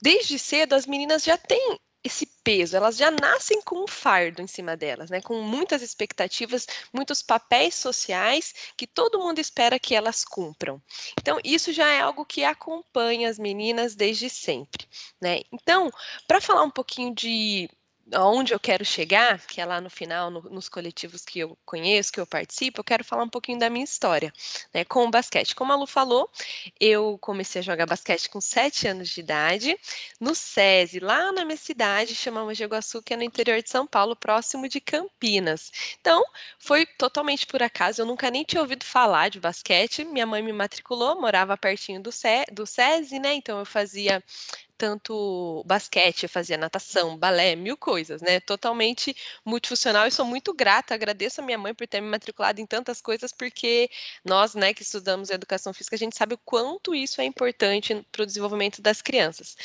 desde cedo as meninas já têm esse peso, elas já nascem com um fardo em cima delas, né? Com muitas expectativas, muitos papéis sociais que todo mundo espera que elas cumpram. Então, isso já é algo que acompanha as meninas desde sempre, né? Então, para falar um pouquinho de aonde eu quero chegar, que é lá no final, no, nos coletivos que eu conheço, que eu participo, eu quero falar um pouquinho da minha história né, com o basquete. Como a Lu falou, eu comecei a jogar basquete com 7 anos de idade, no SESI, lá na minha cidade, chamamos de Iguaçu, que é no interior de São Paulo, próximo de Campinas. Então, foi totalmente por acaso, eu nunca nem tinha ouvido falar de basquete, minha mãe me matriculou, morava pertinho do, Se, do SESI, né, então eu fazia tanto basquete, eu fazia natação, balé, mil coisas, né? Totalmente multifuncional e sou muito grata, agradeço a minha mãe por ter me matriculado em tantas coisas, porque nós, né, que estudamos educação física, a gente sabe o quanto isso é importante para o desenvolvimento das crianças.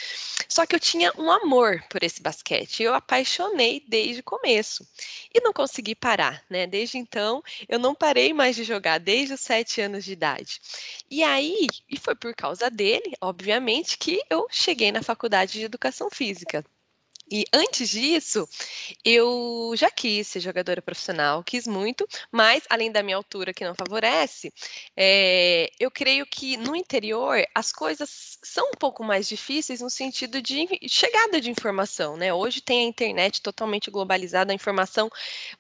Só que eu tinha um amor por esse basquete, eu apaixonei desde o começo e não consegui parar, né? Desde então, eu não parei mais de jogar, desde os sete anos de idade. E aí, e foi por causa dele, obviamente, que eu cheguei na faculdade de educação física. E antes disso, eu já quis ser jogadora profissional, quis muito, mas além da minha altura que não favorece, é, eu creio que no interior as coisas são um pouco mais difíceis no sentido de chegada de informação, né? Hoje tem a internet totalmente globalizada, a informação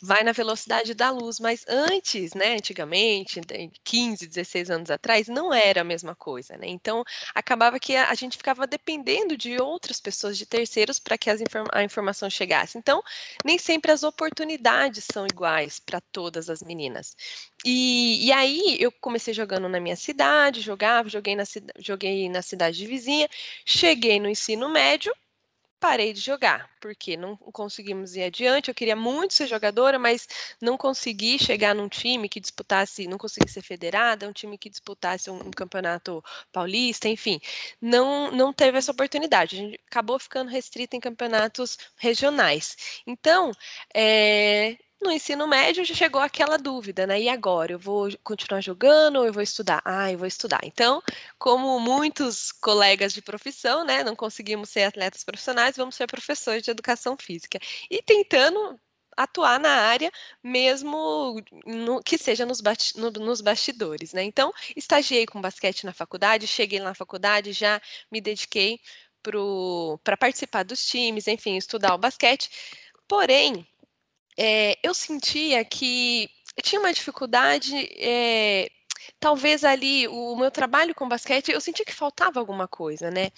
vai na velocidade da luz, mas antes, né, antigamente, 15, 16 anos atrás, não era a mesma coisa, né? Então, acabava que a, gente ficava dependendo de outras pessoas, de terceiros, para que as informações a informação chegasse. Então, nem sempre as oportunidades são iguais para todas as meninas. E, e, aí eu comecei jogando na minha cidade, jogava, joguei na, joguei na cidade vizinha, cheguei no ensino médio parei de jogar, porque não conseguimos ir adiante. Eu queria muito ser jogadora, mas não consegui chegar num time que disputasse, não consegui ser federada, um time que disputasse um, um campeonato paulista, enfim, não, não teve essa oportunidade. A gente acabou ficando restrita em campeonatos regionais. Então, é, no ensino médio já chegou aquela dúvida, né? E agora? Eu vou continuar jogando ou eu vou estudar? Ah, eu vou estudar. Então, como muitos colegas de profissão, né, não conseguimos ser atletas profissionais, vamos ser professores de educação física. E tentando atuar na área, mesmo no, que seja nos, no, nos bastidores, né? Então, estagiei com basquete na faculdade, cheguei na faculdade, já me dediquei para participar dos times, enfim, estudar o basquete. Porém, é, eu sentia que tinha uma dificuldade, é, talvez ali o meu trabalho com basquete, eu sentia que faltava alguma coisa, né?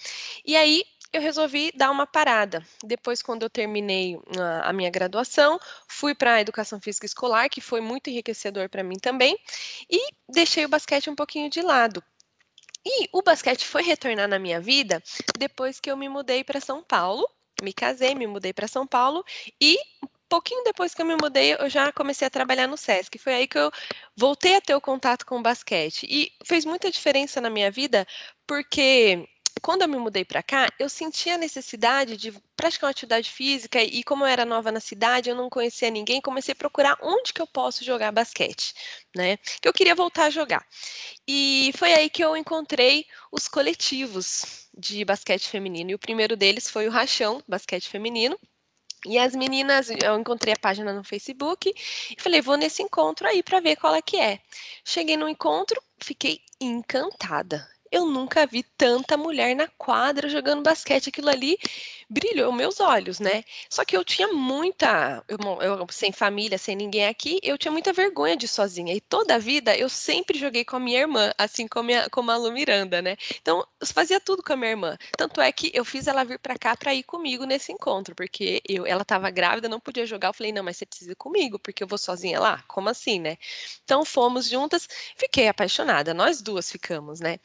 E aí eu resolvi dar uma parada. Depois, quando eu terminei a, a minha graduação, fui para a educação física escolar, que foi muito enriquecedor para mim também, e deixei o basquete um pouquinho de lado. E o basquete foi retornar na minha vida depois que eu me mudei para São Paulo. Me casei, me mudei para São Paulo e pouquinho depois que eu me mudei, eu já comecei a trabalhar no SESC. Foi aí que eu voltei a ter o contato com o basquete. E fez muita diferença na minha vida, porque quando eu me mudei para cá, eu sentia a necessidade de praticar uma atividade física e como eu era nova na cidade, eu não conhecia ninguém, comecei a procurar onde que eu posso jogar basquete, né? Que eu queria voltar a jogar. E foi aí que eu encontrei os coletivos de basquete feminino. E o primeiro deles foi o Rachão Basquete Feminino, e as meninas, eu encontrei a página no Facebook e falei, vou nesse encontro aí para ver qual é que é. Cheguei no encontro, fiquei encantada eu nunca vi tanta mulher na quadra jogando basquete. Aquilo ali brilhou meus olhos, né? Só que eu tinha muita, eu, eu, sem família, sem ninguém aqui, eu tinha muita vergonha de sozinha. E toda a vida eu sempre joguei com a minha irmã, assim como a, como a Lu Miranda, né? Então eu fazia tudo com a minha irmã. Tanto é que eu fiz ela vir para cá para ir comigo nesse encontro, porque eu, ela estava grávida, não podia jogar. Eu falei, não, mas você precisa ir comigo, porque eu vou sozinha lá? Como assim, né? Então fomos juntas, fiquei apaixonada, nós duas ficamos, né?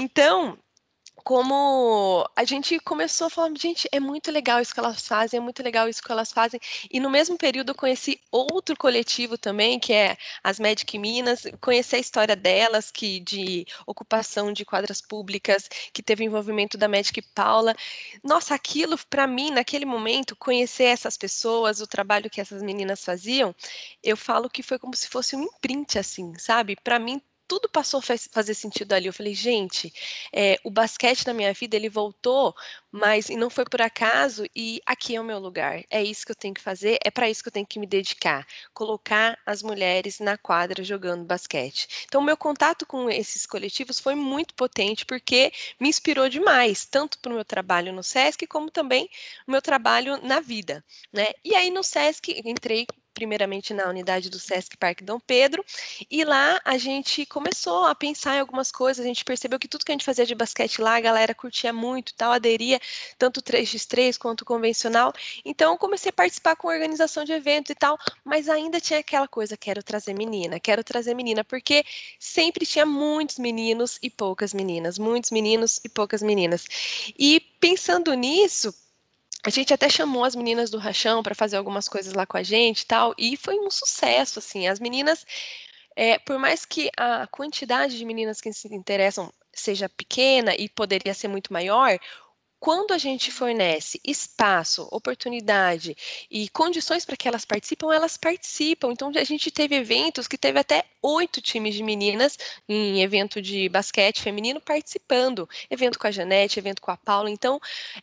Então, como a gente começou a falar, gente, é muito legal isso que elas fazem, é muito legal isso que elas fazem. E no mesmo período eu conheci outro coletivo também, que é as Magic Minas, conheci a história delas, que de ocupação de quadras públicas, que teve envolvimento da Magic Paula. Nossa, aquilo para mim, naquele momento, conhecer essas pessoas, o trabalho que essas meninas faziam, eu falo que foi como se fosse um imprint assim, sabe? Para mim tudo passou a fazer sentido ali. Eu falei, gente, é, o basquete na minha vida ele voltou, mas e não foi por acaso. E aqui é o meu lugar. É isso que eu tenho que fazer. É para isso que eu tenho que me dedicar. Colocar as mulheres na quadra jogando basquete. Então, meu contato com esses coletivos foi muito potente porque me inspirou demais, tanto para o meu trabalho no SESC como também o meu trabalho na vida, né? E aí no SESC entrei primeiramente na unidade do Sesc Parque Dom Pedro, e lá a gente começou a pensar em algumas coisas, a gente percebeu que tudo que a gente fazia de basquete lá, a galera curtia muito, tal, aderia tanto 3x3 quanto convencional. Então comecei a participar com organização de eventos e tal, mas ainda tinha aquela coisa, quero trazer menina, quero trazer menina, porque sempre tinha muitos meninos e poucas meninas, muitos meninos e poucas meninas. E pensando nisso, a gente até chamou as meninas do Rachão para fazer algumas coisas lá com a gente e tal, e foi um sucesso, assim. As meninas, é, por mais que a quantidade de meninas que se interessam seja pequena e poderia ser muito maior, quando a gente fornece espaço, oportunidade e condições para que elas participem, elas participam. Então, a gente teve eventos que teve até oito times de meninas em evento de basquete feminino participando. Evento com a Janete, evento com a Paula. Então,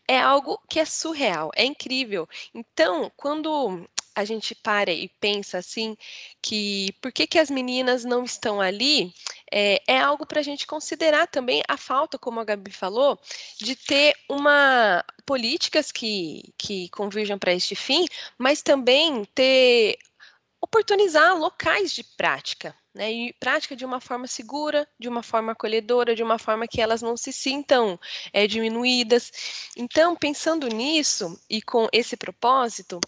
é algo que é surreal, é incrível. Então, quando a gente para e pensa assim que por que, que as meninas não estão ali é, é algo para a gente considerar também a falta, como a Gabi falou, de ter uma políticas que, que convirjam para este fim, mas também ter oportunizar locais de prática né? E prática de uma forma segura, de uma forma acolhedora, de uma forma que elas não se sintam é, diminuídas. Então, pensando nisso e com esse propósito,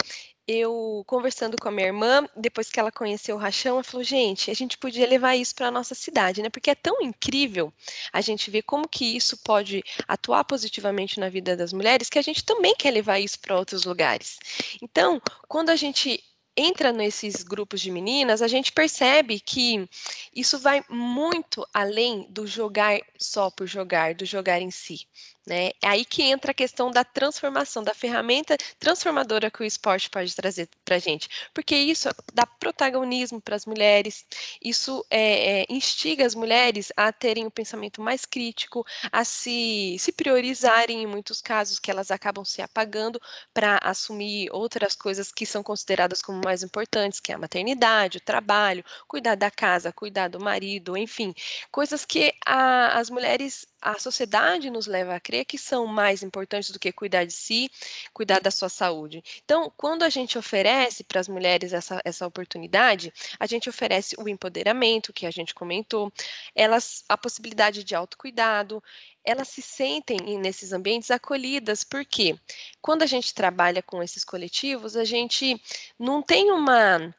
eu conversando com a minha irmã, depois que ela conheceu o Rachão, ela falou: gente, a gente podia levar isso para a nossa cidade, né? Porque é tão incrível a gente ver como que isso pode atuar positivamente na vida das mulheres que a gente também quer levar isso para outros lugares. Então, quando a gente entra nesses grupos de meninas, a gente percebe que isso vai muito além do jogar só por jogar, do jogar em si. Né? É aí que entra a questão da transformação, da ferramenta transformadora que o esporte pode trazer para a gente, porque isso dá protagonismo para as mulheres, isso é, é, instiga as mulheres a terem um pensamento mais crítico, a se, se priorizarem em muitos casos que elas acabam se apagando para assumir outras coisas que são consideradas como mais importantes, que é a maternidade, o trabalho, cuidar da casa, cuidar do marido, enfim, coisas que a, as mulheres a sociedade nos leva a crer que são mais importantes do que cuidar de si, cuidar da sua saúde. Então, quando a gente oferece para as mulheres essa, essa oportunidade, a gente oferece o empoderamento, que a gente comentou, elas a possibilidade de autocuidado, elas se sentem nesses ambientes acolhidas, porque quando a gente trabalha com esses coletivos, a gente não tem uma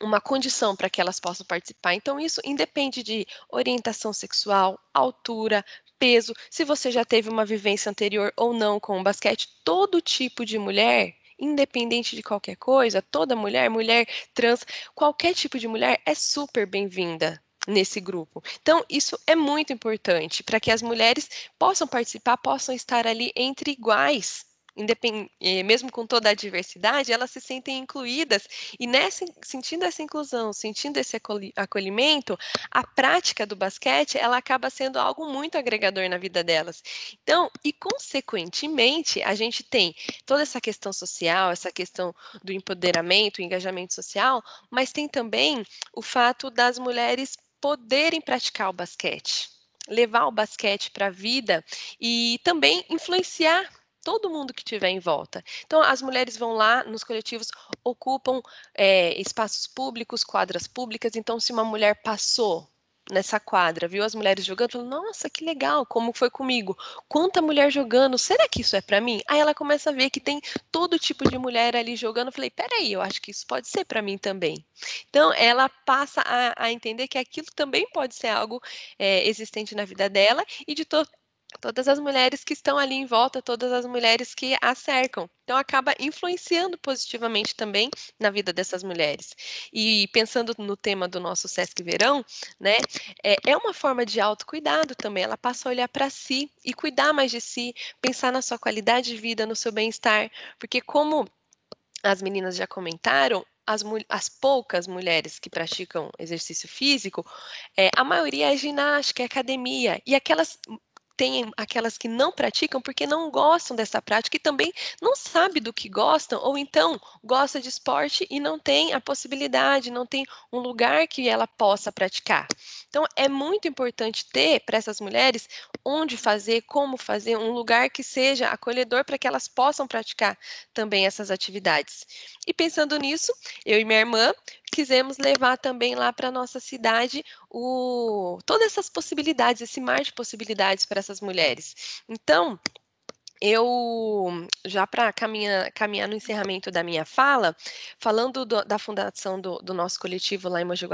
uma condição para que elas possam participar. Então, isso independe de orientação sexual, altura, peso, se você já teve uma vivência anterior ou não com o basquete, todo tipo de mulher independente de qualquer coisa, toda mulher, mulher trans, qualquer tipo de mulher é super bem-vinda nesse grupo. Então, isso é muito importante para que as mulheres possam participar, possam estar ali entre iguais mesmo com toda a diversidade, elas se sentem incluídas e nessa, sentindo essa inclusão, sentindo esse acolhimento, a prática do basquete ela acaba sendo algo muito agregador na vida delas. Então, e consequentemente, a gente tem toda essa questão social, essa questão do empoderamento, engajamento social, mas tem também o fato das mulheres poderem praticar o basquete levar o basquete para a vida e também influenciar todo mundo que tiver em volta. Então, as mulheres vão lá nos coletivos, ocupam é, espaços públicos, quadras públicas. Então, se uma mulher passou nessa quadra, viu as mulheres jogando, falou: "Nossa, que legal, como foi comigo? Quanta mulher jogando? Será que isso é para mim?" Aí ela começa a ver que tem todo tipo de mulher ali jogando. Eu falei: "Peraí, eu acho que isso pode ser para mim também." Então, ela passa a, a, entender que aquilo também pode ser algo é, existente na vida dela e de to todas as mulheres que estão ali em volta, todas as mulheres que a cercam. Então, acaba influenciando positivamente também na vida dessas mulheres. E pensando no tema do nosso Sesc Verão, né, é, é uma forma de autocuidado também. Ela passa a olhar para si e cuidar mais de si, pensar na sua qualidade de vida, no seu bem-estar, porque como as meninas já comentaram, as, as, poucas mulheres que praticam exercício físico, é, a maioria é ginástica, é academia. E aquelas tem aquelas que não praticam porque não gostam dessa prática e também não sabe do que gostam, ou então gosta de esporte e não tem a possibilidade, não tem um lugar que ela possa praticar. Então é muito importante ter para essas mulheres onde fazer, como fazer, um lugar que seja acolhedor para que elas possam praticar também essas atividades. E pensando nisso, eu e minha irmã quisemos levar também lá para nossa cidade o, todas essas possibilidades, esse mar de possibilidades para essas mulheres. Então, eu, já para caminhar, caminhar no encerramento da minha fala, falando do, da fundação do, do, nosso coletivo lá em Mogi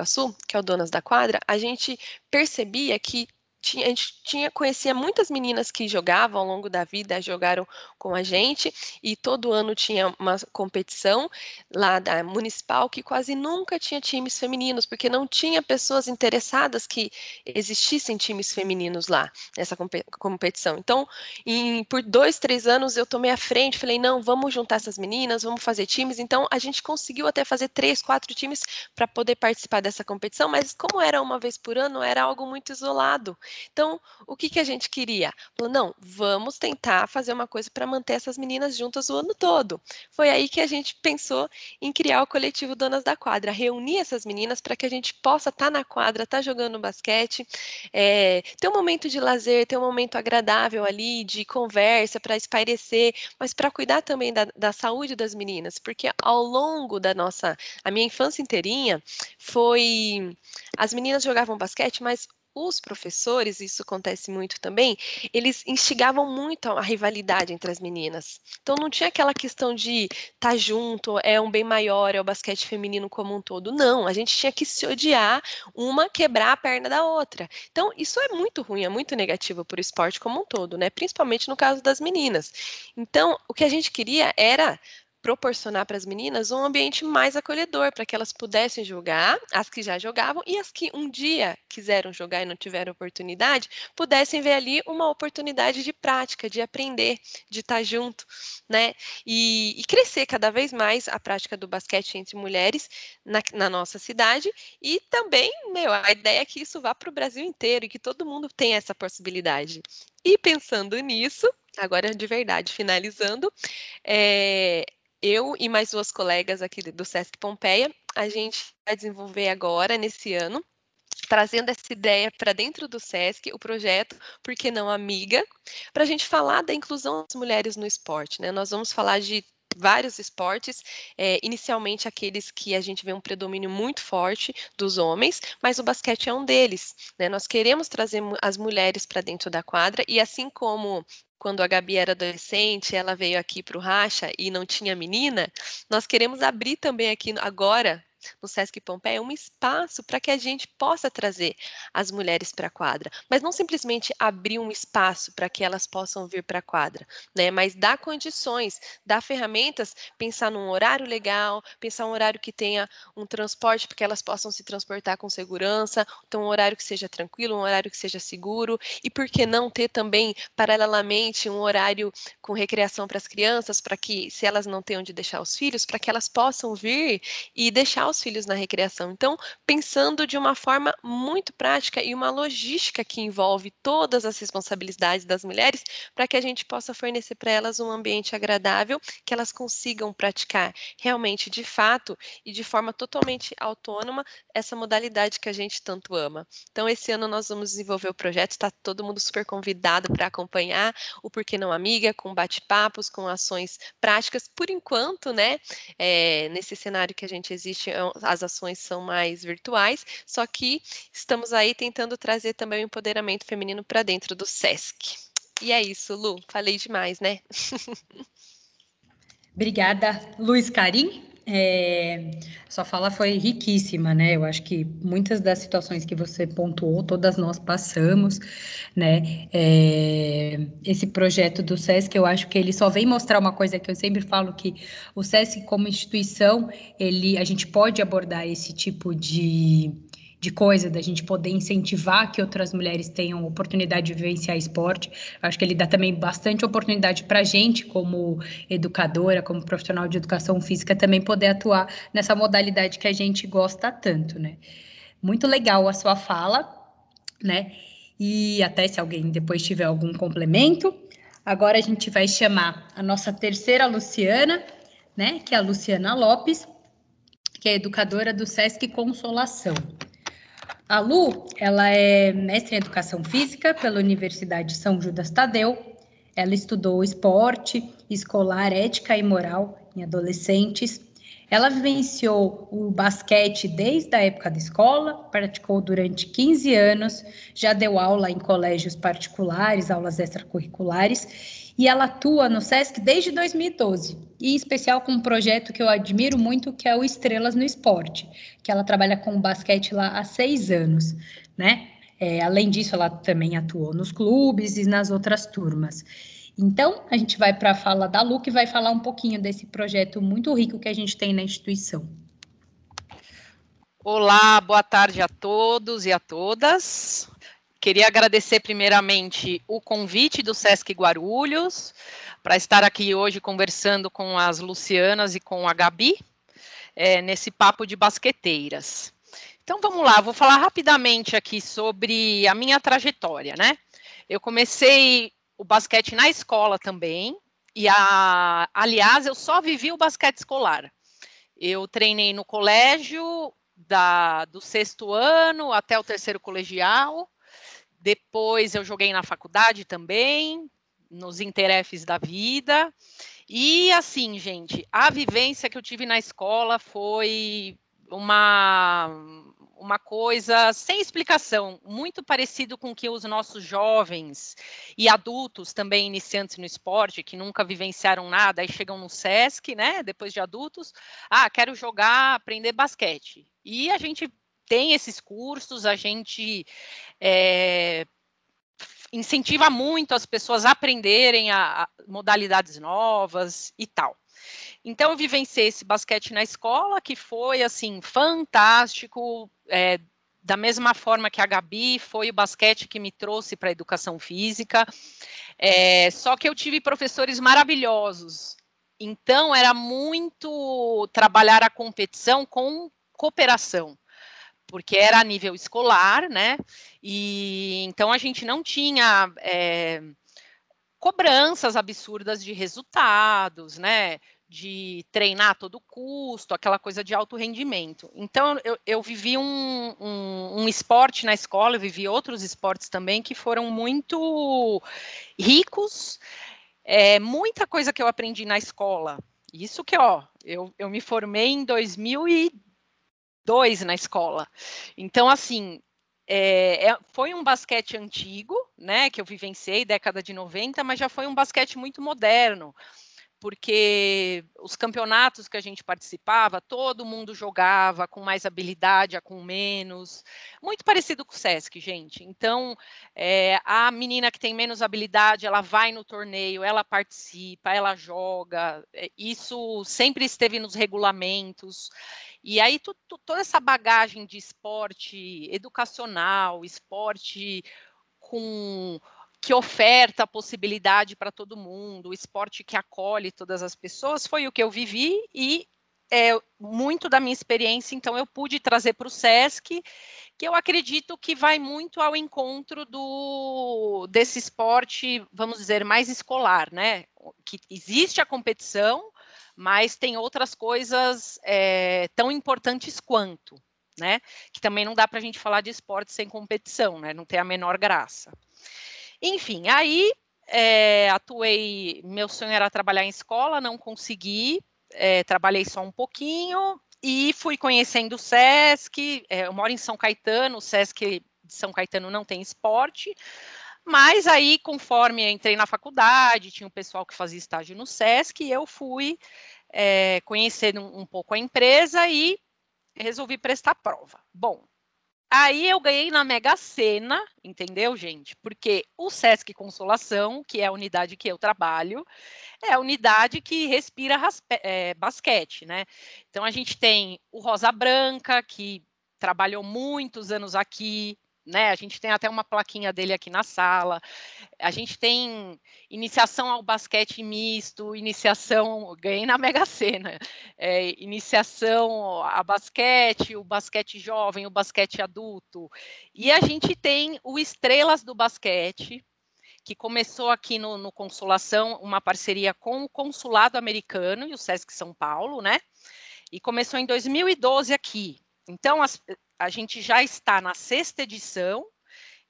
que é o Donas da Quadra, a gente percebia que tinha, a gente tinha, conhecia muitas meninas que jogavam ao longo da vida, jogaram com a gente, e todo ano tinha uma competição lá da municipal que quase nunca tinha times femininos, porque não tinha pessoas interessadas que existissem times femininos lá nessa competição. Então, em, por dois, três anos eu tomei a frente, falei, não, vamos juntar essas meninas, vamos fazer times. Então, a gente conseguiu até fazer três, quatro times para poder participar dessa competição, mas como era uma vez por ano, era algo muito isolado. Então, o que, que a gente queria? Falou, não, vamos tentar fazer uma coisa para manter essas meninas juntas o ano todo. Foi aí que a gente pensou em criar o coletivo Donas da Quadra, reunir essas meninas para que a gente possa estar tá na quadra, estar tá jogando basquete, é, ter um momento de lazer, ter um momento agradável ali, de conversa, para espairecer, mas para cuidar também da, da saúde das meninas, porque ao longo da nossa, a minha infância inteirinha, foi. As meninas jogavam basquete, mas os professores, isso acontece muito também, eles instigavam muito a rivalidade entre as meninas. Então não tinha aquela questão de estar tá junto, é um bem maior, é o basquete feminino como um todo. Não, a gente tinha que se odiar, uma quebrar a perna da outra. Então isso é muito ruim, é muito negativo para o esporte como um todo, né? Principalmente no caso das meninas. Então o que a gente queria era proporcionar para as meninas um ambiente mais acolhedor, para que elas pudessem jogar, as que já jogavam, e as que um dia quiseram jogar e não tiveram oportunidade, pudessem ver ali uma oportunidade de prática, de aprender, de estar junto, né? E, e crescer cada vez mais a prática do basquete entre mulheres na, na nossa cidade, e também, meu, a ideia é que isso vá para o Brasil inteiro e que todo mundo tenha essa possibilidade. E pensando nisso, agora de verdade, finalizando, é, eu e mais duas colegas aqui do Sesc Pompeia, a gente vai desenvolver agora, nesse ano, trazendo essa ideia para dentro do SESC, o projeto Por que não Amiga, para a gente falar da inclusão das mulheres no esporte. Né? Nós vamos falar de vários esportes, é, inicialmente aqueles que a gente vê um predomínio muito forte dos homens, mas o basquete é um deles. Né? Nós queremos trazer as mulheres para dentro da quadra e assim como quando a Gabi era adolescente, ela veio aqui para o Racha e não tinha menina, nós queremos abrir também aqui agora no Sesc Pompeia um espaço para que a gente possa trazer as mulheres para a quadra, mas não simplesmente abrir um espaço para que elas possam vir para a quadra, né? Mas dar condições, dar ferramentas, pensar num horário legal, pensar um horário que tenha um transporte para que elas possam se transportar com segurança, então um horário que seja tranquilo, um horário que seja seguro e por que não ter também paralelamente um horário com recreação para as crianças, para que se elas não têm onde deixar os filhos, para que elas possam vir e deixar os os filhos na recreação. Então, pensando de uma forma muito prática e uma logística que envolve todas as responsabilidades das mulheres, para que a gente possa fornecer para elas um ambiente agradável, que elas consigam praticar realmente de fato e de forma totalmente autônoma essa modalidade que a gente tanto ama. Então, esse ano nós vamos desenvolver o projeto, está todo mundo super convidado para acompanhar o Porquê Não Amiga, com bate-papos, com ações práticas. Por enquanto, né, é, nesse cenário que a gente existe, é as ações são mais virtuais, só que estamos aí tentando trazer também o empoderamento feminino para dentro do SESC. E é isso, Lu, falei demais, né? Obrigada, Luiz Carim. É, sua fala foi riquíssima, né? Eu acho que muitas das situações que você pontuou, todas nós passamos, né? É, esse projeto do SESC, eu acho que ele só vem mostrar uma coisa que eu sempre falo que o SESC como instituição, ele, a gente pode abordar esse tipo de de coisa, da gente poder incentivar que outras mulheres tenham oportunidade de vivenciar esporte. acho que ele dá também bastante oportunidade para a gente, como educadora, como profissional de educação física, também poder atuar nessa modalidade que a gente gosta tanto, né? Muito legal a sua fala, né? E até se alguém depois tiver algum complemento. Agora a gente vai chamar a nossa terceira Luciana, né? Que é a Luciana Lopes, que é educadora do SESC Consolação. A Lu, ela é mestre em Educação Física pela Universidade São Judas Tadeu. Ela estudou esporte, escolar, ética e moral em adolescentes. Ela vivenciou o basquete desde a época da escola, praticou durante 15 anos, já deu aula em colégios particulares, aulas extracurriculares e ela atua no SESC desde 2012, e em especial com um projeto que eu admiro muito, que é o Estrelas no Esporte, que ela trabalha com basquete lá há seis anos, né? É, além disso, ela também atuou nos clubes e nas outras turmas. Então, a gente vai para a fala da Lu, que vai falar um pouquinho desse projeto muito rico que a gente tem na instituição. Olá, boa tarde a todos e a todas. Queria agradecer primeiramente o convite do Sesc Guarulhos para estar aqui hoje conversando com as Lucianas e com a Gabi é, nesse papo de basqueteiras. Então vamos lá, vou falar rapidamente aqui sobre a minha trajetória, né? Eu comecei o basquete na escola também, e a, aliás, eu só vivi o basquete escolar. Eu treinei no colégio da, do sexto ano até o terceiro colegial. Depois eu joguei na faculdade também, nos interefes da vida. E assim, gente, a vivência que eu tive na escola foi uma uma coisa sem explicação, muito parecido com o que os nossos jovens e adultos também iniciantes no esporte, que nunca vivenciaram nada, aí chegam no SESC, né, depois de adultos, ah, quero jogar, aprender basquete. E a gente tem esses cursos, a gente é, incentiva muito as pessoas a aprenderem a, a modalidades novas e tal. Então, eu vivenciei esse basquete na escola, que foi, assim, fantástico, é, da mesma forma que a Gabi, foi o basquete que me trouxe para a educação física, é, só que eu tive professores maravilhosos, então era muito trabalhar a competição com cooperação, porque era a nível escolar, né, e então a gente não tinha... É, cobranças absurdas de resultados, né? De treinar a todo custo, aquela coisa de alto rendimento. Então, eu, eu vivi um, um, um, esporte na escola, eu vivi outros esportes também que foram muito ricos, é, muita coisa que eu aprendi na escola. Isso que, ó, eu, eu me formei em 2002 na escola. Então, assim, é, é, foi um basquete antigo, né, que eu vivenciei, década de 90, mas já foi um basquete muito moderno porque os campeonatos que a gente participava, todo mundo jogava com mais habilidade, com menos, muito parecido com o Sesc, gente. Então, é, a menina que tem menos habilidade, ela vai no torneio, ela participa, ela joga, é, isso sempre esteve nos regulamentos. E aí, tu, tu, toda essa bagagem de esporte educacional, esporte com que oferta a possibilidade para todo mundo, o esporte que acolhe todas as pessoas, foi o que eu vivi e é, muito da minha experiência, então, eu pude trazer para o SESC, que eu acredito que vai muito ao encontro do desse esporte, vamos dizer, mais escolar, né? Que existe a competição, mas tem outras coisas é, tão importantes quanto, né? Que também não dá para a gente falar de esporte sem competição, né? Não tem a menor graça. Enfim, aí é, atuei. Meu sonho era trabalhar em escola, não consegui, é, trabalhei só um pouquinho e fui conhecendo o SESC. É, eu moro em São Caetano, o SESC de São Caetano não tem esporte. Mas aí, conforme entrei na faculdade, tinha um pessoal que fazia estágio no SESC, e eu fui é, conhecer um, um pouco a empresa e resolvi prestar prova. Bom, Aí eu ganhei na Mega Sena, entendeu, gente? Porque o Sesc Consolação, que é a unidade que eu trabalho, é a unidade que respira é, basquete, né? Então a gente tem o Rosa Branca, que trabalhou muitos anos aqui, né? A gente tem até uma plaquinha dele aqui na sala. A gente tem iniciação ao basquete misto, iniciação, ganhei na Mega Sena, é, iniciação a basquete, o basquete jovem, o basquete adulto. E a gente tem o Estrelas do Basquete, que começou aqui no, no Consolação, uma parceria com o Consulado Americano e o Sesc São Paulo, né? E começou em 2012 aqui. Então, as, a gente já está na sexta edição.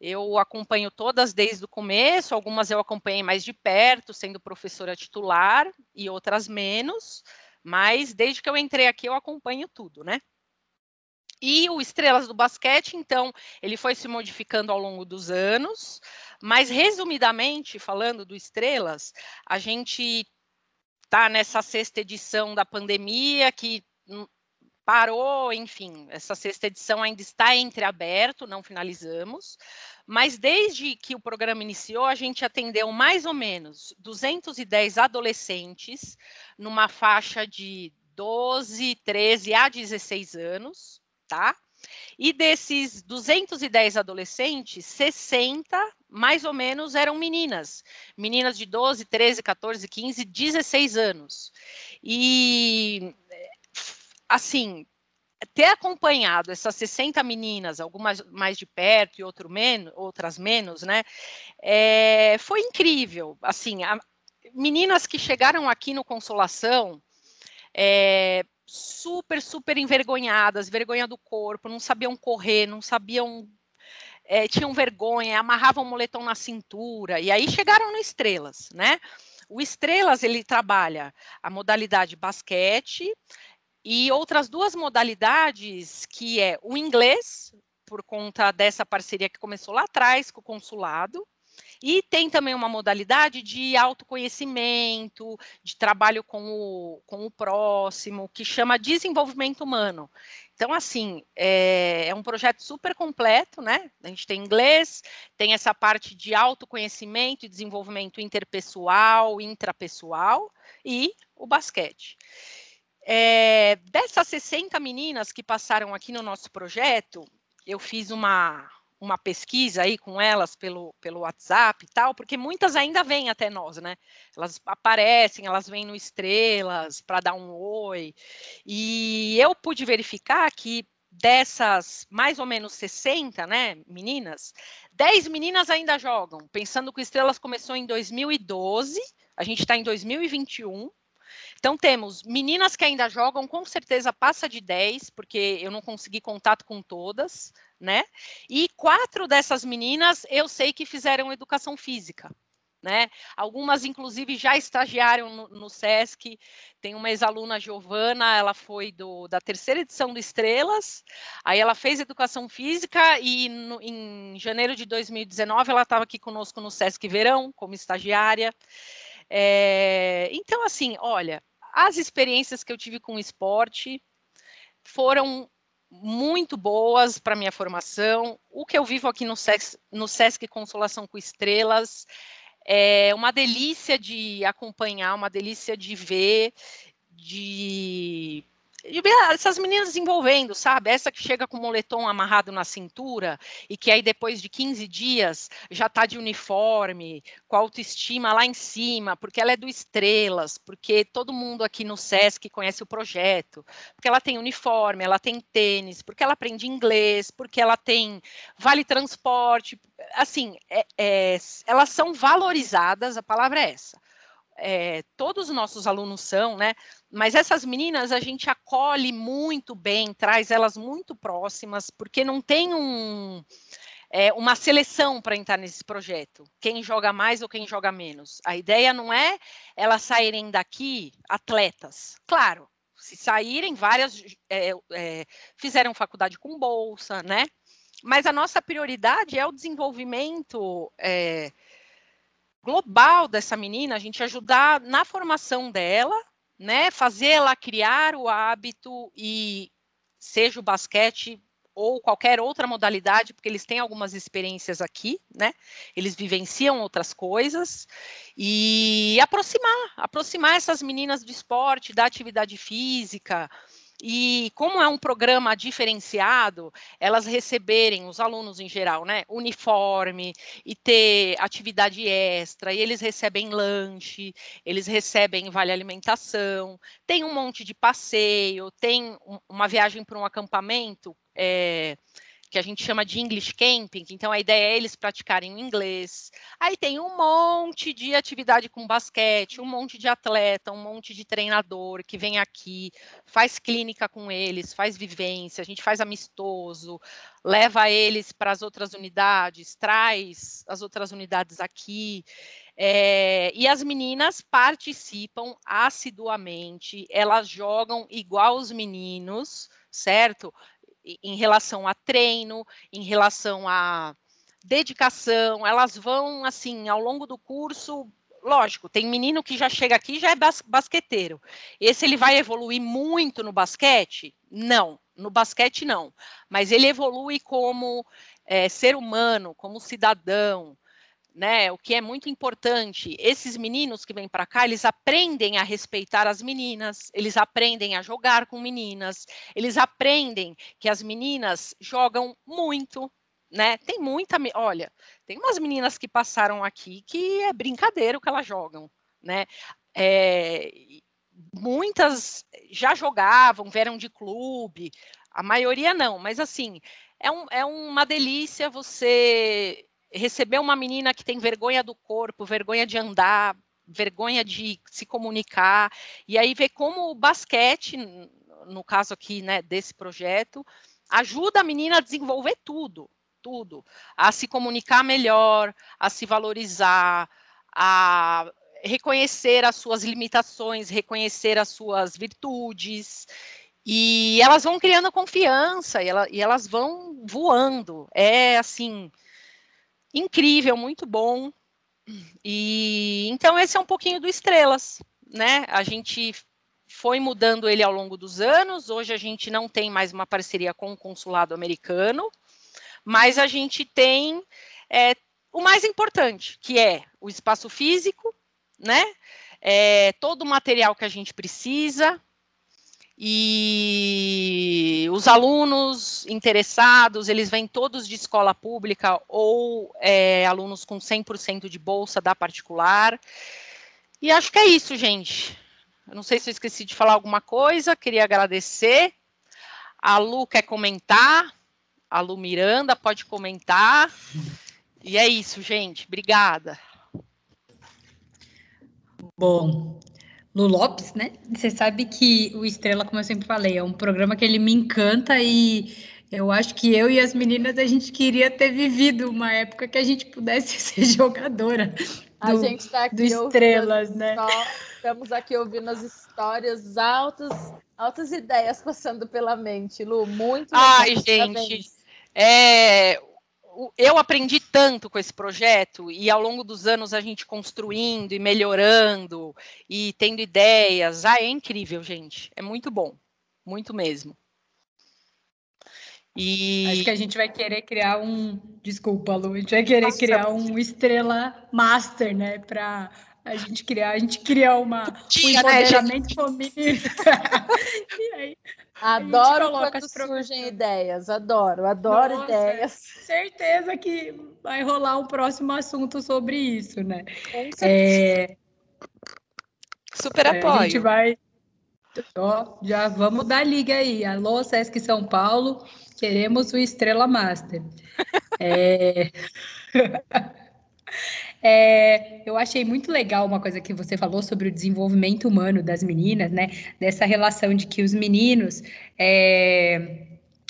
Eu acompanho todas desde o começo, algumas eu acompanhei mais de perto, sendo professora titular, e outras menos, mas desde que eu entrei aqui eu acompanho tudo, né? E o Estrelas do Basquete, então, ele foi se modificando ao longo dos anos, mas resumidamente, falando do Estrelas, a gente está nessa sexta edição da pandemia, que parou, enfim, essa sexta edição ainda está entreaberto, não finalizamos, mas desde que o programa iniciou, a gente atendeu mais ou menos 210 adolescentes numa faixa de 12, 13 a 16 anos, tá? E desses 210 adolescentes, 60 mais ou menos eram meninas, meninas de 12, 13, 14, 15, 16 anos. E assim, ter acompanhado essas 60 meninas, algumas mais de perto e outro menos, outras menos, né? É, foi incrível. Assim, a, meninas que chegaram aqui no Consolação, é, super, super envergonhadas, vergonha do corpo, não sabiam correr, não sabiam. É, tinham vergonha, amarravam o moletom na cintura, e aí chegaram no Estrelas, né? O Estrelas ele trabalha a modalidade basquete e outras duas modalidades que é o inglês, por conta dessa parceria que começou lá atrás com o consulado, e tem também uma modalidade de autoconhecimento, de trabalho com o, com o próximo, que chama desenvolvimento humano. Então, assim, é, é, um projeto super completo, né? A gente tem inglês, tem essa parte de autoconhecimento e desenvolvimento interpessoal, intrapessoal e o basquete. É, dessas 60 meninas que passaram aqui no nosso projeto, eu fiz uma, uma pesquisa aí com elas pelo, pelo WhatsApp e tal, porque muitas ainda vêm até nós, né? Elas aparecem, elas vêm no Estrelas para dar um oi. E eu pude verificar que dessas mais ou menos 60, né, meninas, 10 meninas ainda jogam. Pensando que o Estrelas começou em 2012, a gente está em 2021. Então, temos meninas que ainda jogam, com certeza passa de 10, porque eu não consegui contato com todas, né? E quatro dessas meninas eu sei que fizeram educação física. Né? Algumas, inclusive, já estagiaram no, no SESC. Tem uma ex-aluna, Giovana, ela foi do, da terceira edição do Estrelas, aí ela fez educação física e no, em janeiro de 2019 ela estava aqui conosco no SESC Verão, como estagiária. É, então, assim, olha, as experiências que eu tive com o esporte foram muito boas para minha formação. O que eu vivo aqui no Sesc, no Sesc Consolação com Estrelas é uma delícia de acompanhar, uma delícia de ver, de essas meninas desenvolvendo, sabe? Essa que chega com o moletom amarrado na cintura e que aí depois de 15 dias já tá de uniforme, com a autoestima lá em cima, porque ela é do Estrelas, porque todo mundo aqui no SESC conhece o projeto, porque ela tem uniforme, ela tem tênis, porque ela aprende inglês, porque ela tem vale transporte, assim, é, é, elas são valorizadas, a palavra é essa é, todos os nossos alunos são, né? Mas essas meninas a gente acolhe muito bem, traz elas muito próximas, porque não tem um, é, uma seleção para entrar nesse projeto. Quem joga mais ou quem joga menos. A ideia não é elas saírem daqui atletas. Claro, se saírem, várias é, é, fizeram faculdade com bolsa, né? Mas a nossa prioridade é o desenvolvimento é, global dessa menina, a gente ajudar na formação dela, né, fazer ela criar o hábito e seja o basquete ou qualquer outra modalidade, porque eles têm algumas experiências aqui, né? Eles vivenciam outras coisas e aproximar, aproximar essas meninas do esporte, da atividade física, e como é um programa diferenciado, elas receberem, os alunos em geral, né, uniforme e ter atividade extra, e eles recebem lanche, eles recebem vale alimentação, tem um monte de passeio, tem uma viagem para um acampamento. É, que a gente chama de English Camping, então a ideia é eles praticarem inglês. Aí tem um monte de atividade com basquete, um monte de atleta, um monte de treinador que vem aqui, faz clínica com eles, faz vivência, a gente faz amistoso, leva eles para as outras unidades, traz as outras unidades aqui. É, e as meninas participam assiduamente, elas jogam igual os meninos, certo? Em relação a treino, em relação a dedicação, elas vão assim ao longo do curso. Lógico, tem menino que já chega aqui já é bas basqueteiro. Esse ele vai evoluir muito no basquete? Não, no basquete não. Mas ele evolui como é, ser humano, como cidadão, né? O que é muito importante, esses meninos que vêm para cá, eles aprendem a respeitar as meninas, eles aprendem a jogar com meninas, eles aprendem que as meninas jogam muito, né? Tem muita, olha, tem umas meninas que passaram aqui que é brincadeira o que elas jogam, né? É, muitas já jogavam, vieram de clube, A maioria não, mas assim, é, um, é uma delícia você receber uma menina que tem vergonha do corpo, vergonha de andar, vergonha de se comunicar, e aí ver como o basquete, no caso aqui, né, desse projeto, ajuda a menina a desenvolver tudo, tudo, a se comunicar melhor, a se valorizar, a reconhecer as suas limitações, reconhecer as suas virtudes, e elas vão criando confiança e, ela, e elas vão voando. É assim incrível, muito bom. E então esse é um pouquinho do Estrelas, né? A gente foi mudando ele ao longo dos anos. Hoje a gente não tem mais uma parceria com o consulado americano, mas a gente tem é, o mais importante, que é o espaço físico, né? É, todo o material que a gente precisa, e os alunos interessados, eles vêm todos de escola pública ou é, alunos com 100% de bolsa da particular. E acho que é isso, gente. Eu não sei se eu esqueci de falar alguma coisa, queria agradecer. A Lu quer comentar, a Lu Miranda pode comentar. E é isso, gente. Obrigada. Bom, Lu Lopes, né? Você sabe que o Estrela, como eu sempre falei, é um programa que ele me encanta e eu acho que eu e as meninas a gente queria ter vivido uma época que a gente pudesse ser jogadora. Do, a gente está aqui do Estrelas, né? estamos aqui ouvindo as histórias, altas, altas ideias passando pela mente, Lu. Muito Ai, gente. É, eu aprendi tanto com esse projeto e ao longo dos anos a gente construindo e melhorando e tendo ideias. Ah, é incrível, gente. É muito bom. Muito mesmo. E... Acho que a gente vai querer criar um. Desculpa, Lu, a gente vai querer Nossa, criar um estrela master, né? Para a gente criar, a gente criar uma, um né, empoderamento né, feminino. e aí, Adoro quando surgem ideias, adoro, adoro Nossa, ideias. Certeza que vai rolar um próximo assunto sobre isso, né? É... Super apoio. É, a gente vai. Ó, já vamos dar liga aí. Alô, Sesc São Paulo, queremos o Estrela Master. é... É, eu achei muito legal uma coisa que você falou sobre o desenvolvimento humano das meninas, né? Dessa relação de que os meninos é,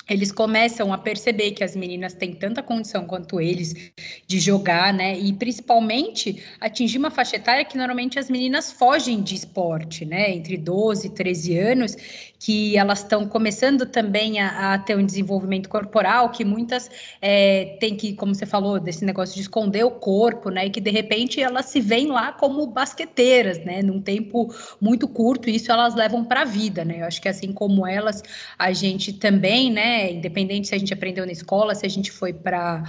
eles começam a perceber que as meninas têm tanta condição quanto eles de jogar, né? E principalmente atingir uma faixa etária que normalmente as meninas fogem de esporte, né? Entre 12 e 13 anos, que elas estão começando também a, a, ter um desenvolvimento corporal, que muitas é, têm que, como você falou, desse negócio de esconder o corpo, né? E que de repente elas se veem lá como basqueteiras, né? Num tempo muito curto, e isso elas levam para a vida, né? Eu acho que assim como elas, a gente também, né? Independente se a gente aprendeu na escola, se a gente foi para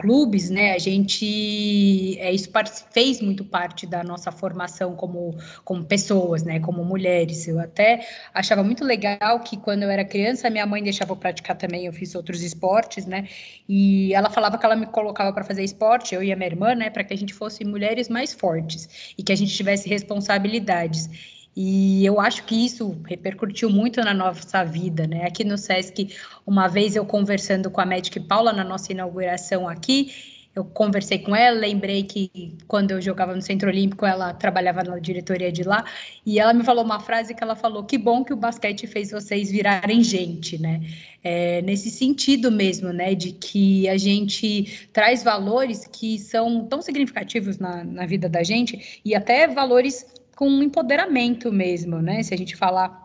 clubes, né? A gente é, isso fez muito parte da nossa formação como, como pessoas, né? Como mulheres. Eu até achava muito legal que quando eu era criança, minha mãe deixava eu praticar também, eu fiz outros esportes, né? E ela falava que ela me colocava para fazer esporte, eu e a minha irmã, né? Para que a gente fosse mulheres mais fortes e que a gente tivesse responsabilidades. E eu acho que isso repercutiu muito na nossa vida, né? Aqui no SESC, uma vez eu conversando com a médica Paula na nossa inauguração aqui, eu conversei com ela, lembrei que quando eu jogava no Centro Olímpico, ela trabalhava na diretoria de lá, e ela me falou uma frase que ela falou: que bom que o basquete fez vocês virarem gente, né? É, nesse sentido mesmo, né? De que a gente traz valores que são tão significativos na, na vida da gente, e até valores com empoderamento mesmo, né? Se a gente falar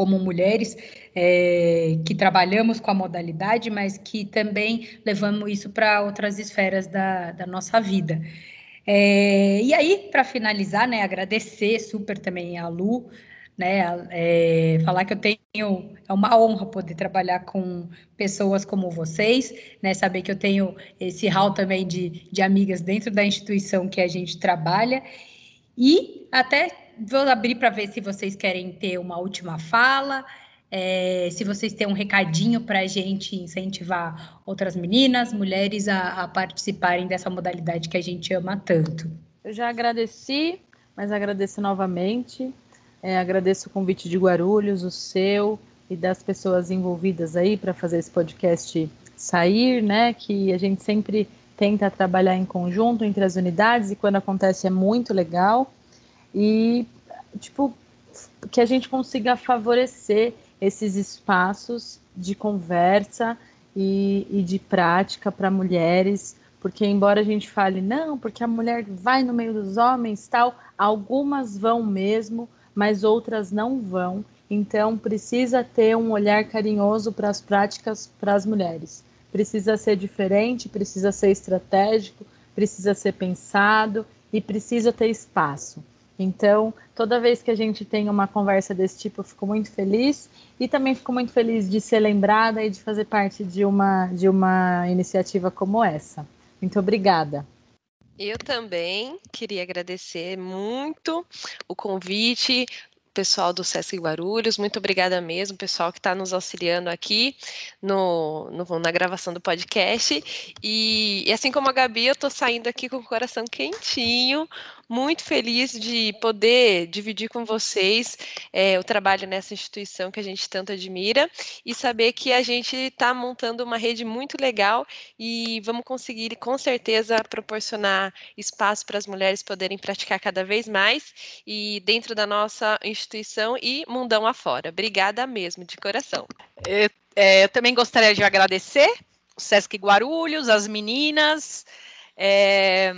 como mulheres é, que trabalhamos com a modalidade, mas que também levamos isso para outras esferas da, da nossa vida. É, e aí, para finalizar, né, agradecer super também a Lu, né, é, falar que eu tenho, é uma honra poder trabalhar com pessoas como vocês, né, saber que eu tenho esse hall também de, de amigas dentro da instituição que a gente trabalha, e até vou abrir para ver se vocês querem ter uma última fala, é, se vocês têm um recadinho para a gente incentivar outras meninas, mulheres a, a, participarem dessa modalidade que a gente ama tanto. Eu já agradeci, mas agradeço novamente. É, agradeço o convite de Guarulhos, o seu, e das pessoas envolvidas aí para fazer esse podcast sair, né? Que a gente sempre tenta trabalhar em conjunto entre as unidades e quando acontece é muito legal. E, tipo, que a gente consiga favorecer esses espaços de conversa e, e de prática para mulheres, porque embora a gente fale, não, porque a mulher vai no meio dos homens tal, algumas vão mesmo, mas outras não vão. Então, precisa ter um olhar carinhoso para as práticas para as mulheres. Precisa ser diferente, precisa ser estratégico, precisa ser pensado e precisa ter espaço. Então, toda vez que a gente tem uma conversa desse tipo, eu fico muito feliz e também fico muito feliz de ser lembrada e de fazer parte de uma, de uma iniciativa como essa. Muito obrigada. Eu também queria agradecer muito o convite, pessoal do Sesc Guarulhos, muito obrigada mesmo, pessoal que está nos auxiliando aqui no, no, na gravação do podcast. E, e, assim como a Gabi, eu estou saindo aqui com o coração quentinho, muito feliz de poder dividir com vocês é, o trabalho nessa instituição que a gente tanto admira e saber que a gente está montando uma rede muito legal e vamos conseguir, com certeza, proporcionar espaço para as mulheres poderem praticar cada vez mais e dentro da nossa instituição e mundão afora. Obrigada mesmo, de coração. Eu, é, eu também gostaria de agradecer o Sesc Guarulhos, as meninas. É,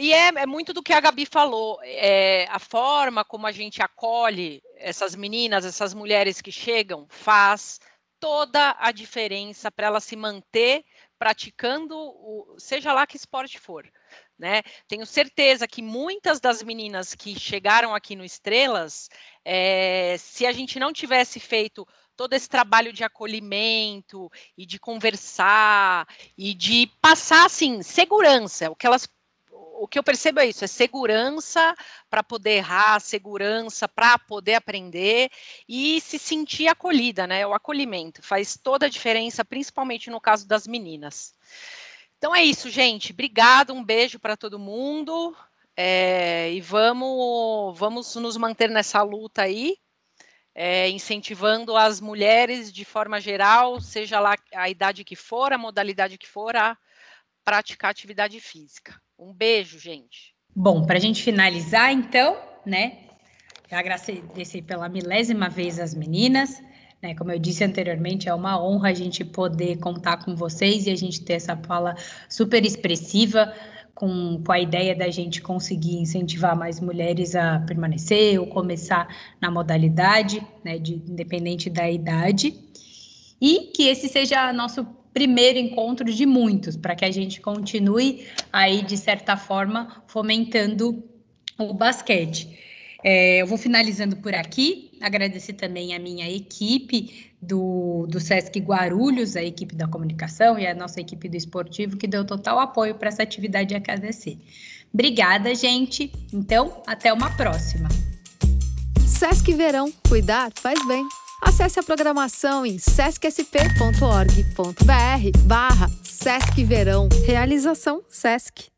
e é, é, muito do que a Gabi falou, é, a forma como a gente acolhe essas meninas, essas mulheres que chegam, faz toda a diferença para ela se manter praticando, o, seja lá que esporte for. Né? Tenho certeza que muitas das meninas que chegaram aqui no Estrelas, é, se a gente não tivesse feito todo esse trabalho de acolhimento e de conversar e de passar assim segurança, o que elas o que eu percebo é isso: é segurança para poder errar, segurança para poder aprender e se sentir acolhida, né? O acolhimento faz toda a diferença, principalmente no caso das meninas. Então é isso, gente. Obrigado, um beijo para todo mundo. É, e vamos, vamos nos manter nessa luta aí, é, incentivando as mulheres de forma geral, seja lá a idade que for, a modalidade que for, a praticar atividade física. Um beijo, gente. Bom, para a gente finalizar, então, né? Agradecer pela milésima vez as meninas. Né, como eu disse anteriormente, é uma honra a gente poder contar com vocês e a gente ter essa fala super expressiva com, com a ideia da gente conseguir incentivar mais mulheres a permanecer ou começar na modalidade, né, de, independente da idade. E que esse seja nosso primeiro encontro de muitos, para que a gente continue aí, de certa forma, fomentando o basquete. É, eu vou finalizando por aqui, agradecer também a minha equipe do, do Sesc Guarulhos, a equipe da comunicação e a nossa equipe do esportivo, que deu total apoio para essa atividade AKDC. Obrigada, gente. Então, até uma próxima. Sesc Verão, cuidar faz bem. Acesse a programação em sescsp.org.br barra Sesc Verão. Realização Sesc.